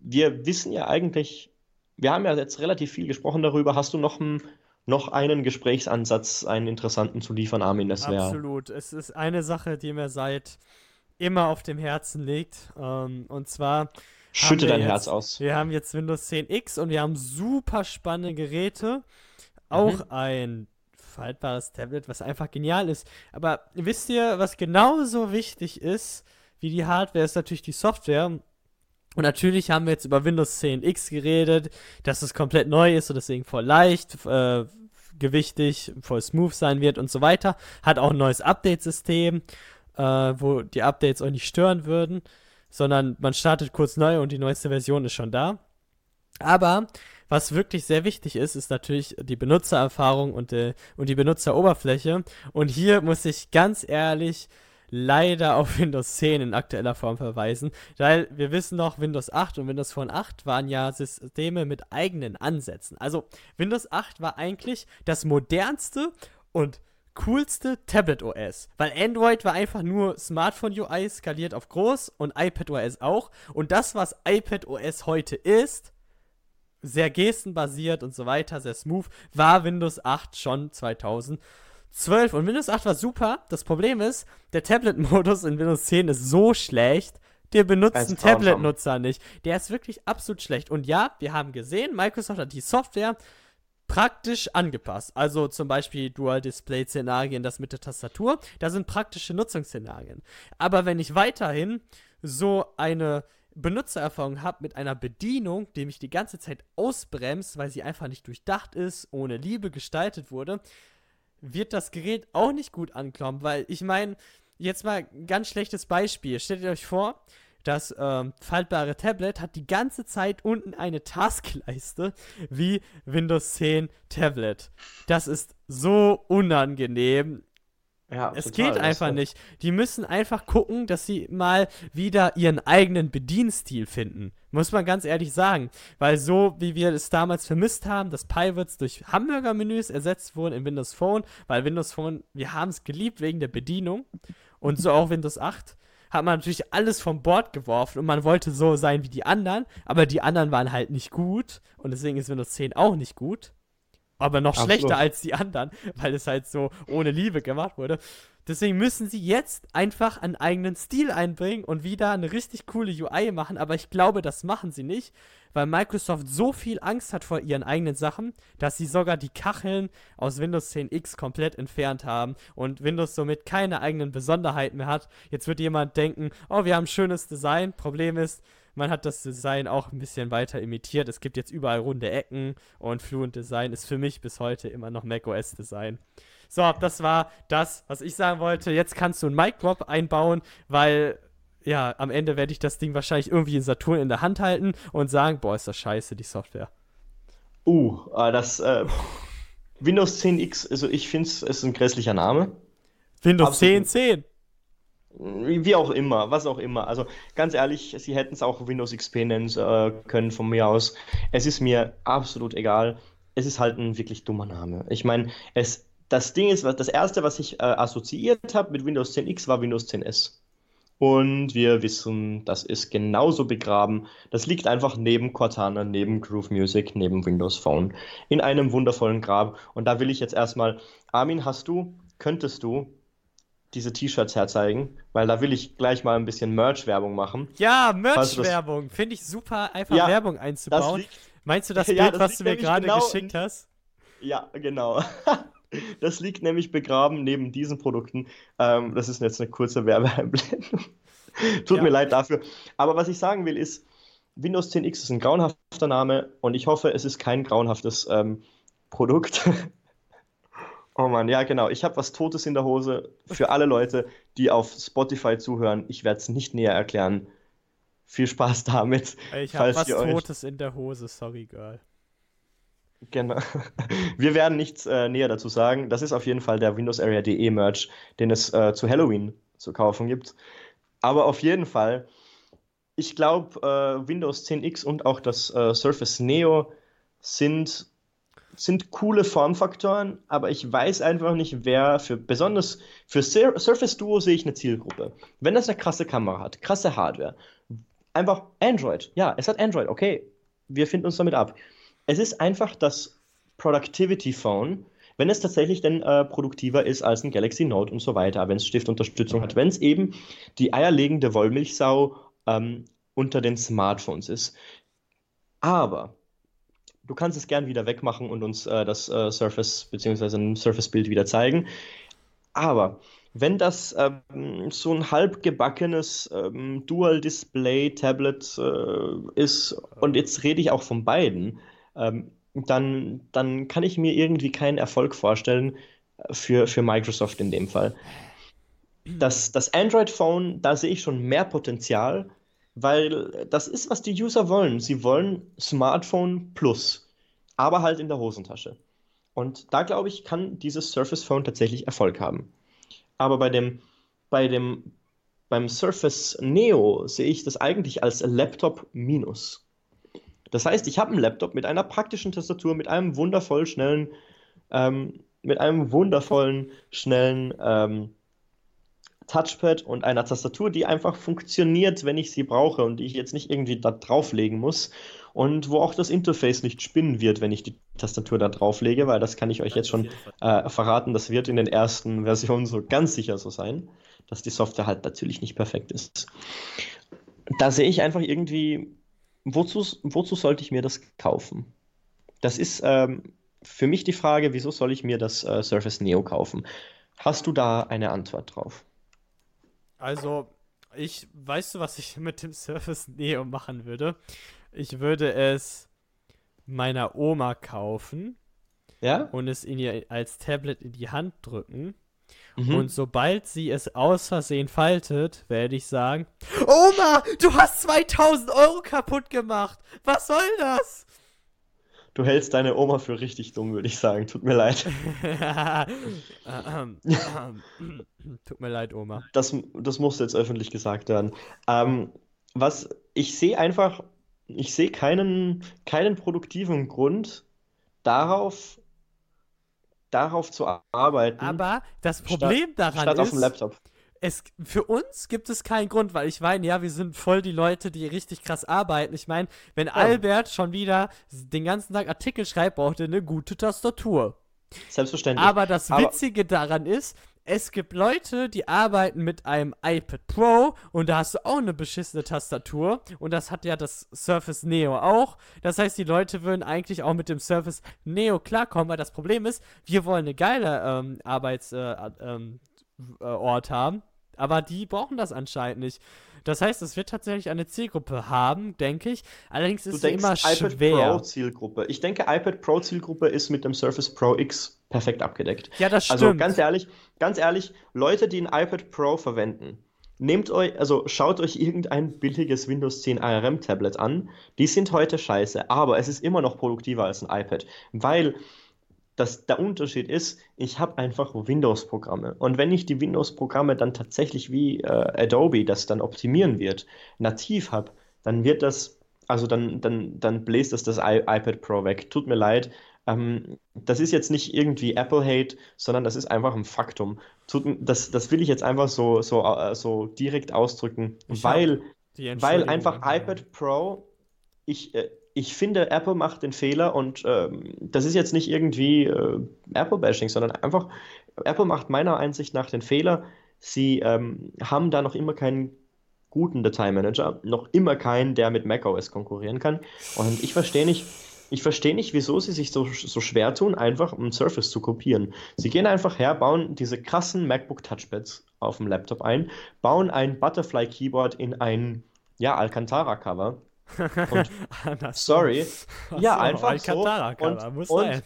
Speaker 1: wir wissen ja eigentlich, wir haben ja jetzt relativ viel gesprochen darüber. Hast du noch ein noch einen Gesprächsansatz, einen interessanten zu liefern, Armin. Das wäre.
Speaker 2: Absolut. Es ist eine Sache, die mir seit immer auf dem Herzen liegt. Ähm, und zwar.
Speaker 1: Schütte dein
Speaker 2: jetzt,
Speaker 1: Herz aus.
Speaker 2: Wir haben jetzt Windows 10 X und wir haben super spannende Geräte. Auch mhm. ein faltbares Tablet, was einfach genial ist. Aber wisst ihr, was genauso wichtig ist wie die Hardware, ist natürlich die Software. Und natürlich haben wir jetzt über Windows 10 X geredet, dass es komplett neu ist und deswegen voll leicht, äh, gewichtig, voll smooth sein wird und so weiter. Hat auch ein neues Update-System, äh, wo die Updates euch nicht stören würden, sondern man startet kurz neu und die neueste Version ist schon da. Aber was wirklich sehr wichtig ist, ist natürlich die Benutzererfahrung und, äh, und die Benutzeroberfläche. Und hier muss ich ganz ehrlich leider auf (laughs) Windows 10 in aktueller Form verweisen, weil wir wissen noch, Windows 8 und Windows Phone 8 waren ja Systeme mit eigenen Ansätzen. Also Windows 8 war eigentlich das modernste und coolste Tablet OS, weil Android war einfach nur Smartphone UI skaliert auf groß und iPad OS auch und das was iPad OS heute ist, sehr gestenbasiert und so weiter, sehr smooth, war Windows 8 schon 2000 12 und Windows 8 war super. Das Problem ist, der Tablet-Modus in Windows 10 ist so schlecht, der benutzt einen Tablet-Nutzer nicht. Der ist wirklich absolut schlecht. Und ja, wir haben gesehen, Microsoft hat die Software praktisch angepasst. Also zum Beispiel Dual-Display-Szenarien, das mit der Tastatur. Da sind praktische Nutzungsszenarien. Aber wenn ich weiterhin so eine Benutzererfahrung habe mit einer Bedienung, die mich die ganze Zeit ausbremst, weil sie einfach nicht durchdacht ist, ohne Liebe gestaltet wurde, wird das Gerät auch nicht gut ankommen, weil ich meine, jetzt mal ganz schlechtes Beispiel. Stellt ihr euch vor, das ähm, faltbare Tablet hat die ganze Zeit unten eine Taskleiste wie Windows 10 Tablet. Das ist so unangenehm. Ja, es total, geht einfach nicht. Die müssen einfach gucken, dass sie mal wieder ihren eigenen Bedienstil finden. Muss man ganz ehrlich sagen. Weil so, wie wir es damals vermisst haben, dass Pivots durch Hamburger-Menüs ersetzt wurden in Windows Phone, weil Windows Phone, wir haben es geliebt wegen der Bedienung. Und so auch Windows 8 hat man natürlich alles vom Bord geworfen und man wollte so sein wie die anderen, aber die anderen waren halt nicht gut und deswegen ist Windows 10 auch nicht gut. Aber noch
Speaker 1: Absolut.
Speaker 2: schlechter als die anderen, (laughs) weil es halt so ohne Liebe gemacht wurde. Deswegen müssen sie jetzt einfach einen eigenen Stil einbringen und wieder eine richtig coole UI machen, aber ich glaube, das machen sie nicht, weil Microsoft so viel Angst hat vor ihren eigenen Sachen, dass sie sogar die Kacheln aus Windows 10X komplett entfernt haben und Windows somit keine eigenen Besonderheiten mehr hat. Jetzt wird jemand denken, oh, wir haben schönes Design. Problem ist, man hat das Design auch ein bisschen weiter imitiert. Es gibt jetzt überall runde Ecken und Fluent Design ist für mich bis heute immer noch macOS Design. So, das war das, was ich sagen wollte. Jetzt kannst du einen Mic Drop einbauen, weil ja, am Ende werde ich das Ding wahrscheinlich irgendwie in Saturn in der Hand halten und sagen, boah, ist das scheiße, die Software.
Speaker 1: Uh, äh, das äh, Windows 10X, also ich finde es ist ein grässlicher Name.
Speaker 2: Windows
Speaker 1: Absolut.
Speaker 2: 10, 10.
Speaker 1: Wie auch immer, was auch immer. Also ganz ehrlich, sie hätten es auch Windows XP nennen äh, können von mir aus. Es ist mir absolut egal. Es ist halt ein wirklich dummer Name. Ich meine, es, das Ding ist, das erste, was ich äh, assoziiert habe mit Windows 10X, war Windows 10S. Und wir wissen, das ist genauso begraben. Das liegt einfach neben Cortana, neben Groove Music, neben Windows Phone in einem wundervollen Grab. Und da will ich jetzt erstmal, Armin, hast du, könntest du diese T-Shirts herzeigen? Weil da will ich gleich mal ein bisschen Merch-Werbung machen.
Speaker 2: Ja, Merch-Werbung. Finde ich super, einfach
Speaker 1: Ja,
Speaker 2: Werbung einzubauen.
Speaker 1: liegt,
Speaker 2: Meinst du das (laughs)
Speaker 1: Ja,
Speaker 2: Bild,
Speaker 1: das
Speaker 2: was du mir gerade
Speaker 1: genau
Speaker 2: geschickt hast?
Speaker 1: ja, genau. (laughs) Das liegt nämlich begraben neben diesen Produkten. Ähm, das ist jetzt eine kurze Werbeeinblendung. (laughs) Tut
Speaker 2: Ja.
Speaker 1: mir leid dafür. Aber was ich sagen will, ist, Windows 10X ist ein grauenhafter Name und ich hoffe, es ist kein grauenhaftes ähm, Produkt. Oh Mann, ja, genau. Ich habe was Totes in der Hose für alle Leute, die auf Spotify zuhören. Ich werde es nicht näher erklären. Viel Spaß damit.
Speaker 2: Ich habe was
Speaker 1: euch-
Speaker 2: Totes in der Hose, sorry, Girl.
Speaker 1: Genau. Wir werden nichts äh, näher dazu sagen. Das ist auf jeden Fall der Windows Area DE Merch, den es äh, zu Halloween zu kaufen gibt. Aber auf jeden Fall, ich glaube, äh, Windows 10X und auch das äh, Surface Neo sind, sind coole Formfaktoren, aber ich weiß einfach nicht, wer für besonders für Sur Surface Duo sehe ich eine Zielgruppe. Wenn das eine krasse Kamera hat, krasse Hardware, einfach Android. Ja, es hat Android, okay. Wir finden uns damit ab. Es ist einfach das Productivity Phone, wenn es tatsächlich denn äh, produktiver ist als ein Galaxy Note und so weiter, wenn es Stiftunterstützung hat, wenn es eben die eierlegende Wollmilchsau ähm, unter den Smartphones ist. Aber du kannst es gern wieder wegmachen und uns äh, das äh, Surface bzw. ein Surface-Bild wieder zeigen. Aber wenn das ähm, so ein halb gebackenes ähm, Dual-Display-Tablet äh, ist, und jetzt rede ich auch von beiden, ähm, dann, dann kann ich mir irgendwie keinen Erfolg vorstellen äh, für, für Microsoft in dem Fall. Das, das Android-Phone, da sehe ich schon mehr Potenzial, weil das ist, was die User wollen. Sie wollen Smartphone Plus, aber halt in der Hosentasche. Und da glaube ich, kann dieses Surface Phone tatsächlich Erfolg haben. Aber bei dem, bei dem, beim Surface Neo sehe ich das eigentlich als Laptop minus. Das heißt, ich habe einen Laptop mit einer praktischen Tastatur, mit einem wundervoll schnellen, ähm, mit einem wundervollen, schnellen ähm, Touchpad und einer Tastatur, die einfach funktioniert, wenn ich sie brauche und die ich jetzt nicht irgendwie da drauflegen muss und wo auch das Interface nicht spinnen wird, wenn ich die Tastatur da drauflege, weil das kann ich euch jetzt schon äh, verraten, das wird in den ersten Versionen so ganz sicher so sein, dass die Software halt natürlich nicht perfekt ist. Da sehe ich einfach irgendwie, wozu, wozu sollte ich mir das kaufen? Das ist ähm, für mich die Frage, wieso soll ich mir das äh, Surface Neo kaufen? Hast du da eine Antwort drauf?
Speaker 2: Also, ich, weißt du, was ich (laughs) mit dem Surface Neo machen würde? Ich würde es meiner Oma kaufen
Speaker 1: Ja?
Speaker 2: und es in ihr als Tablet in die Hand drücken.
Speaker 1: Mhm.
Speaker 2: Und sobald sie es aus Versehen faltet, werde ich sagen: Oma, du hast 2000 Euro kaputt gemacht. Was soll das?
Speaker 1: Du hältst deine Oma für richtig dumm, würde ich sagen. Tut mir leid. (laughs)
Speaker 2: Tut mir leid, Oma.
Speaker 1: Das, das muss jetzt öffentlich gesagt werden. Ähm, was ich sehe einfach, ich sehe keinen, keinen produktiven Grund darauf, darauf zu arbeiten,
Speaker 2: Aber das
Speaker 1: statt,
Speaker 2: Problem daran
Speaker 1: statt auf dem
Speaker 2: ist,
Speaker 1: Laptop.
Speaker 2: Es, für uns gibt es keinen Grund, weil ich meine, ja, wir sind voll die Leute, die richtig krass arbeiten. Ich meine, wenn ja. Albert schon wieder den ganzen Tag Artikel schreibt, braucht er eine gute Tastatur.
Speaker 1: Selbstverständlich.
Speaker 2: Aber das Witzige Aber daran ist, es gibt Leute, die arbeiten mit einem iPad Pro und da hast du auch eine beschissene Tastatur und das hat ja das Surface Neo auch. Das heißt, die Leute würden eigentlich auch mit dem Surface Neo klarkommen, weil das Problem ist, wir wollen eine geile ähm, Arbeitsort äh, ähm, äh, haben, aber die brauchen das anscheinend nicht. Das heißt, es wird tatsächlich eine Zielgruppe haben, denke ich. Allerdings ist es immer iPad schwer.
Speaker 1: Pro Zielgruppe. Ich denke, iPad Pro Zielgruppe ist mit dem Surface Pro X perfekt abgedeckt.
Speaker 2: Ja, das also
Speaker 1: stimmt. Also ganz ehrlich, ganz ehrlich, Leute, die ein iPad Pro verwenden, nehmt euch, also schaut euch irgendein billiges Windows 10 ARM Tablet an. Die sind heute scheiße, aber es ist immer noch produktiver als ein iPad, weil das, der Unterschied ist, ich habe einfach Windows-Programme. Und wenn ich die Windows-Programme dann tatsächlich wie äh, Adobe das dann optimieren wird, nativ habe, dann wird das, also dann, dann, dann bläst das das I iPad Pro weg. Tut mir leid. Ähm, das ist jetzt nicht irgendwie Apple-Hate, sondern das ist einfach ein Faktum. Tut, das, das will ich jetzt einfach so, so, äh, so direkt ausdrücken, ich weil, weil einfach iPad Pro, ich, äh, ich finde, Apple macht den Fehler und ähm, das ist jetzt nicht irgendwie äh, Apple-Bashing, sondern einfach, Apple macht meiner Einsicht nach den Fehler, sie ähm, haben da noch immer keinen guten Dateimanager, noch immer keinen, der mit macOS konkurrieren kann. Und ich verstehe nicht, ich verstehe nicht, wieso sie sich so, so schwer tun, einfach um Surface zu kopieren. Sie gehen einfach her, bauen diese krassen MacBook Touchpads auf dem Laptop ein, bauen ein Butterfly Keyboard in ein ja, Alcantara-Cover (laughs) sorry. ja, einfach so. Und, muss und, sein.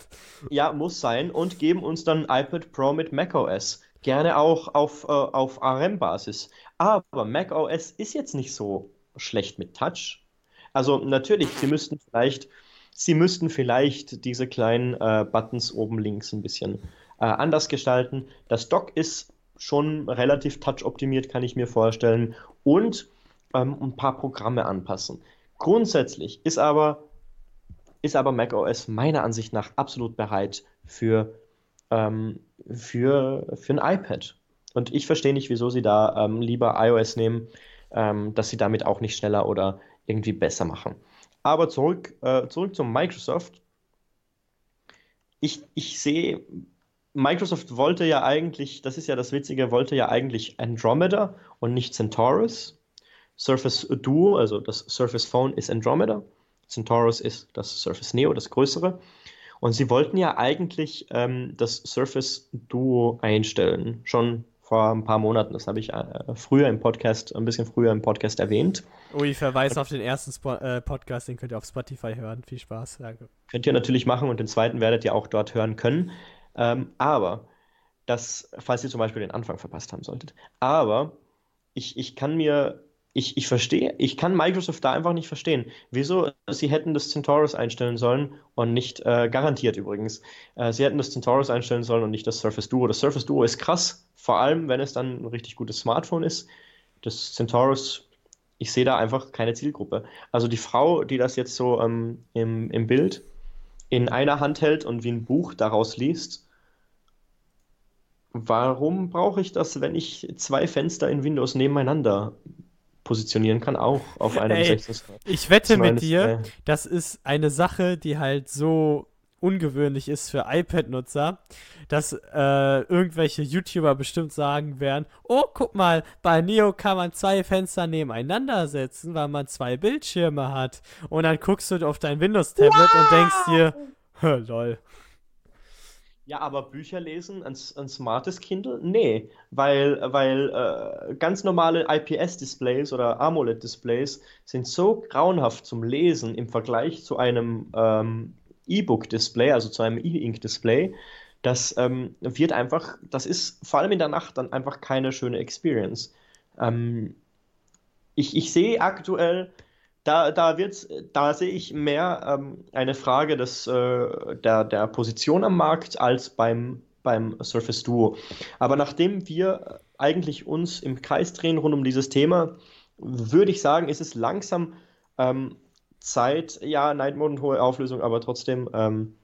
Speaker 1: Ja, muss sein. Und geben uns dann ein iPad Pro mit macOS. Gerne auch auf, äh, auf ARM-Basis. Aber macOS ist jetzt nicht so schlecht mit Touch. Also natürlich, sie müssten vielleicht, sie müssten vielleicht diese kleinen äh, Buttons oben links ein bisschen äh, anders gestalten. Das Dock ist schon relativ touch-optimiert, kann ich mir vorstellen. Und ähm, ein paar Programme anpassen. Grundsätzlich ist aber, ist aber macOS meiner Ansicht nach absolut bereit für, ähm, für, für ein iPad. Und ich verstehe nicht, wieso sie da ähm, lieber iOS nehmen, ähm, dass sie damit auch nicht schneller oder irgendwie besser machen. Aber zurück, äh, zurück zum Microsoft. Ich, ich sehe, Microsoft wollte ja eigentlich, das ist ja das Witzige, wollte ja eigentlich Andromeda und nicht Centaurus. Surface Duo, also das Surface Phone, ist Andromeda. Centaurus ist das Surface Neo, das größere. Und sie wollten ja eigentlich ähm, das Surface Duo einstellen, schon vor ein paar Monaten. Das habe ich äh, früher im Podcast, ein bisschen früher im Podcast erwähnt.
Speaker 2: Ui, Verweis auf den ersten Spo äh, Podcast, den könnt ihr auf Spotify hören. Viel Spaß, danke.
Speaker 1: Könnt ihr natürlich machen und den zweiten werdet ihr auch dort hören können. Ähm, aber, das, falls ihr zum Beispiel den Anfang verpasst haben solltet. Aber ich, ich kann mir ich, ich verstehe, ich kann Microsoft da einfach nicht verstehen. Wieso sie hätten das Centaurus einstellen sollen und nicht, äh, garantiert übrigens, äh, sie hätten das Centaurus einstellen sollen und nicht das Surface Duo. Das Surface Duo ist krass, vor allem wenn es dann ein richtig gutes Smartphone ist. Das Centaurus, ich sehe da einfach keine Zielgruppe. Also die Frau, die das jetzt so ähm, im, im Bild in einer Hand hält und wie ein Buch daraus liest, warum brauche ich das, wenn ich zwei Fenster in Windows nebeneinander positionieren kann, auch auf einem 16
Speaker 2: Ich wette mit dir, äh, das ist eine Sache, die halt so ungewöhnlich ist für iPad-Nutzer, dass äh, irgendwelche YouTuber bestimmt sagen werden, oh, guck mal, bei Neo kann man zwei Fenster nebeneinander setzen, weil man zwei Bildschirme hat. Und dann guckst du auf dein Windows-Tablet wow! und denkst dir, lol.
Speaker 1: Ja, aber Bücher lesen, ein, ein smartes Kindle? Nee, weil, weil äh, ganz normale IPS-Displays oder AMOLED-Displays sind so grauenhaft zum Lesen im Vergleich zu einem ähm, E-Book-Display, also zu einem E-Ink-Display, das ähm, wird einfach, das ist vor allem in der Nacht dann einfach keine schöne Experience. Ähm, ich, ich sehe aktuell da, da, wird's, da sehe ich mehr ähm, eine Frage des, äh, der, der Position am Markt als beim, beim Surface Duo. Aber nachdem wir eigentlich uns im Kreis drehen rund um dieses Thema, würde ich sagen, ist es langsam ähm, Zeit, ja, Night Mode und hohe Auflösung, aber trotzdem ähm,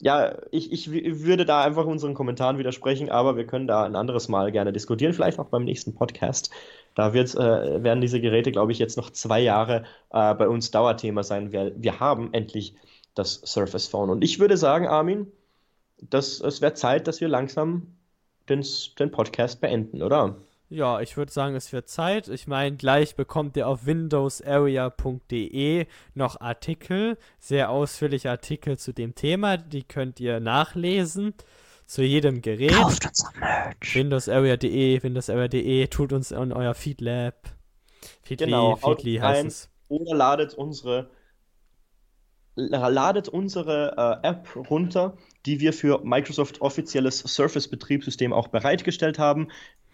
Speaker 1: ja, ich, ich würde da einfach unseren Kommentaren widersprechen, aber wir können da ein anderes Mal gerne diskutieren, vielleicht auch beim nächsten Podcast. Da wird, äh, werden diese Geräte, glaube ich, jetzt noch zwei Jahre äh, bei uns Dauerthema sein. Wir, wir haben endlich das Surface Phone. Und ich würde sagen, Armin, dass es wäre Zeit, dass wir langsam den, den Podcast beenden, oder?
Speaker 2: Ja, ich würde sagen, es wird Zeit. Ich meine, gleich bekommt ihr auf windowsarea.de noch Artikel, sehr ausführliche Artikel zu dem Thema. Die könnt ihr nachlesen zu jedem Gerät.
Speaker 1: Kauft unser Merch.
Speaker 2: Windowsarea.de, Windowsarea.de, tut uns in euer Feedlab.
Speaker 1: Feedly, genau, Feedly heißt es. Oder ladet unsere ladet unsere äh, App runter, die wir für Microsoft offizielles Surface-Betriebssystem auch bereitgestellt haben,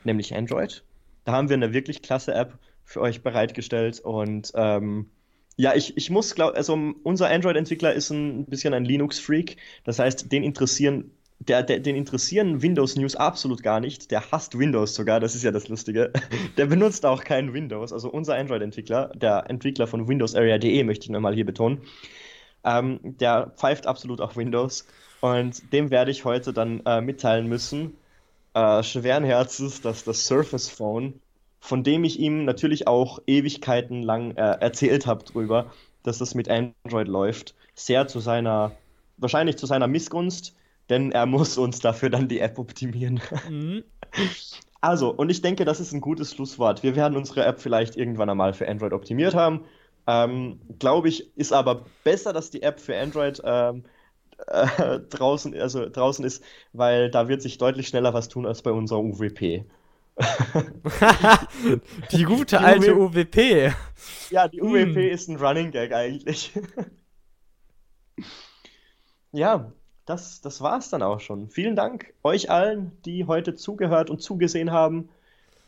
Speaker 1: nämlich Android. Da haben wir eine wirklich klasse App für euch bereitgestellt und ähm, ja, ich, ich muss glauben, also unser Android-Entwickler ist ein bisschen ein Linux-Freak. Das heißt, den interessieren, der, der, den interessieren Windows-News absolut gar nicht. Der hasst Windows sogar, das ist ja das Lustige. (laughs) Der benutzt auch kein Windows. Also unser Android-Entwickler, der Entwickler von WindowsArea.de, möchte ich nochmal hier betonen, ähm, der pfeift absolut auf Windows. Und dem werde ich heute dann äh, mitteilen müssen, äh, schweren Herzens, dass das Surface Phone, von dem ich ihm natürlich auch Ewigkeiten lang äh, erzählt habe drüber, dass das mit Android läuft, sehr zu seiner, wahrscheinlich zu seiner Missgunst, denn er muss uns dafür dann die App optimieren. Mhm. (laughs) Also, und ich denke, das ist ein gutes Schlusswort. Wir werden unsere App vielleicht irgendwann einmal für Android optimiert haben. Ähm, Glaube ich, ist aber besser, dass die App für Android ähm, äh, (laughs) draußen, also draußen ist, weil da wird sich deutlich schneller was tun als bei unserer UWP. (laughs)
Speaker 2: die gute die alte UWP.
Speaker 1: Ja, die UWP hm. ist ein Running Gag eigentlich. ja, das, das war's dann auch schon. Vielen Dank euch allen, die heute zugehört und zugesehen haben.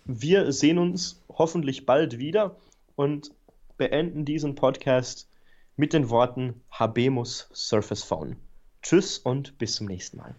Speaker 1: Wir sehen uns hoffentlich bald wieder und beenden diesen Podcast mit den Worten Habemus Surface Phone. Tschüss und bis zum nächsten Mal.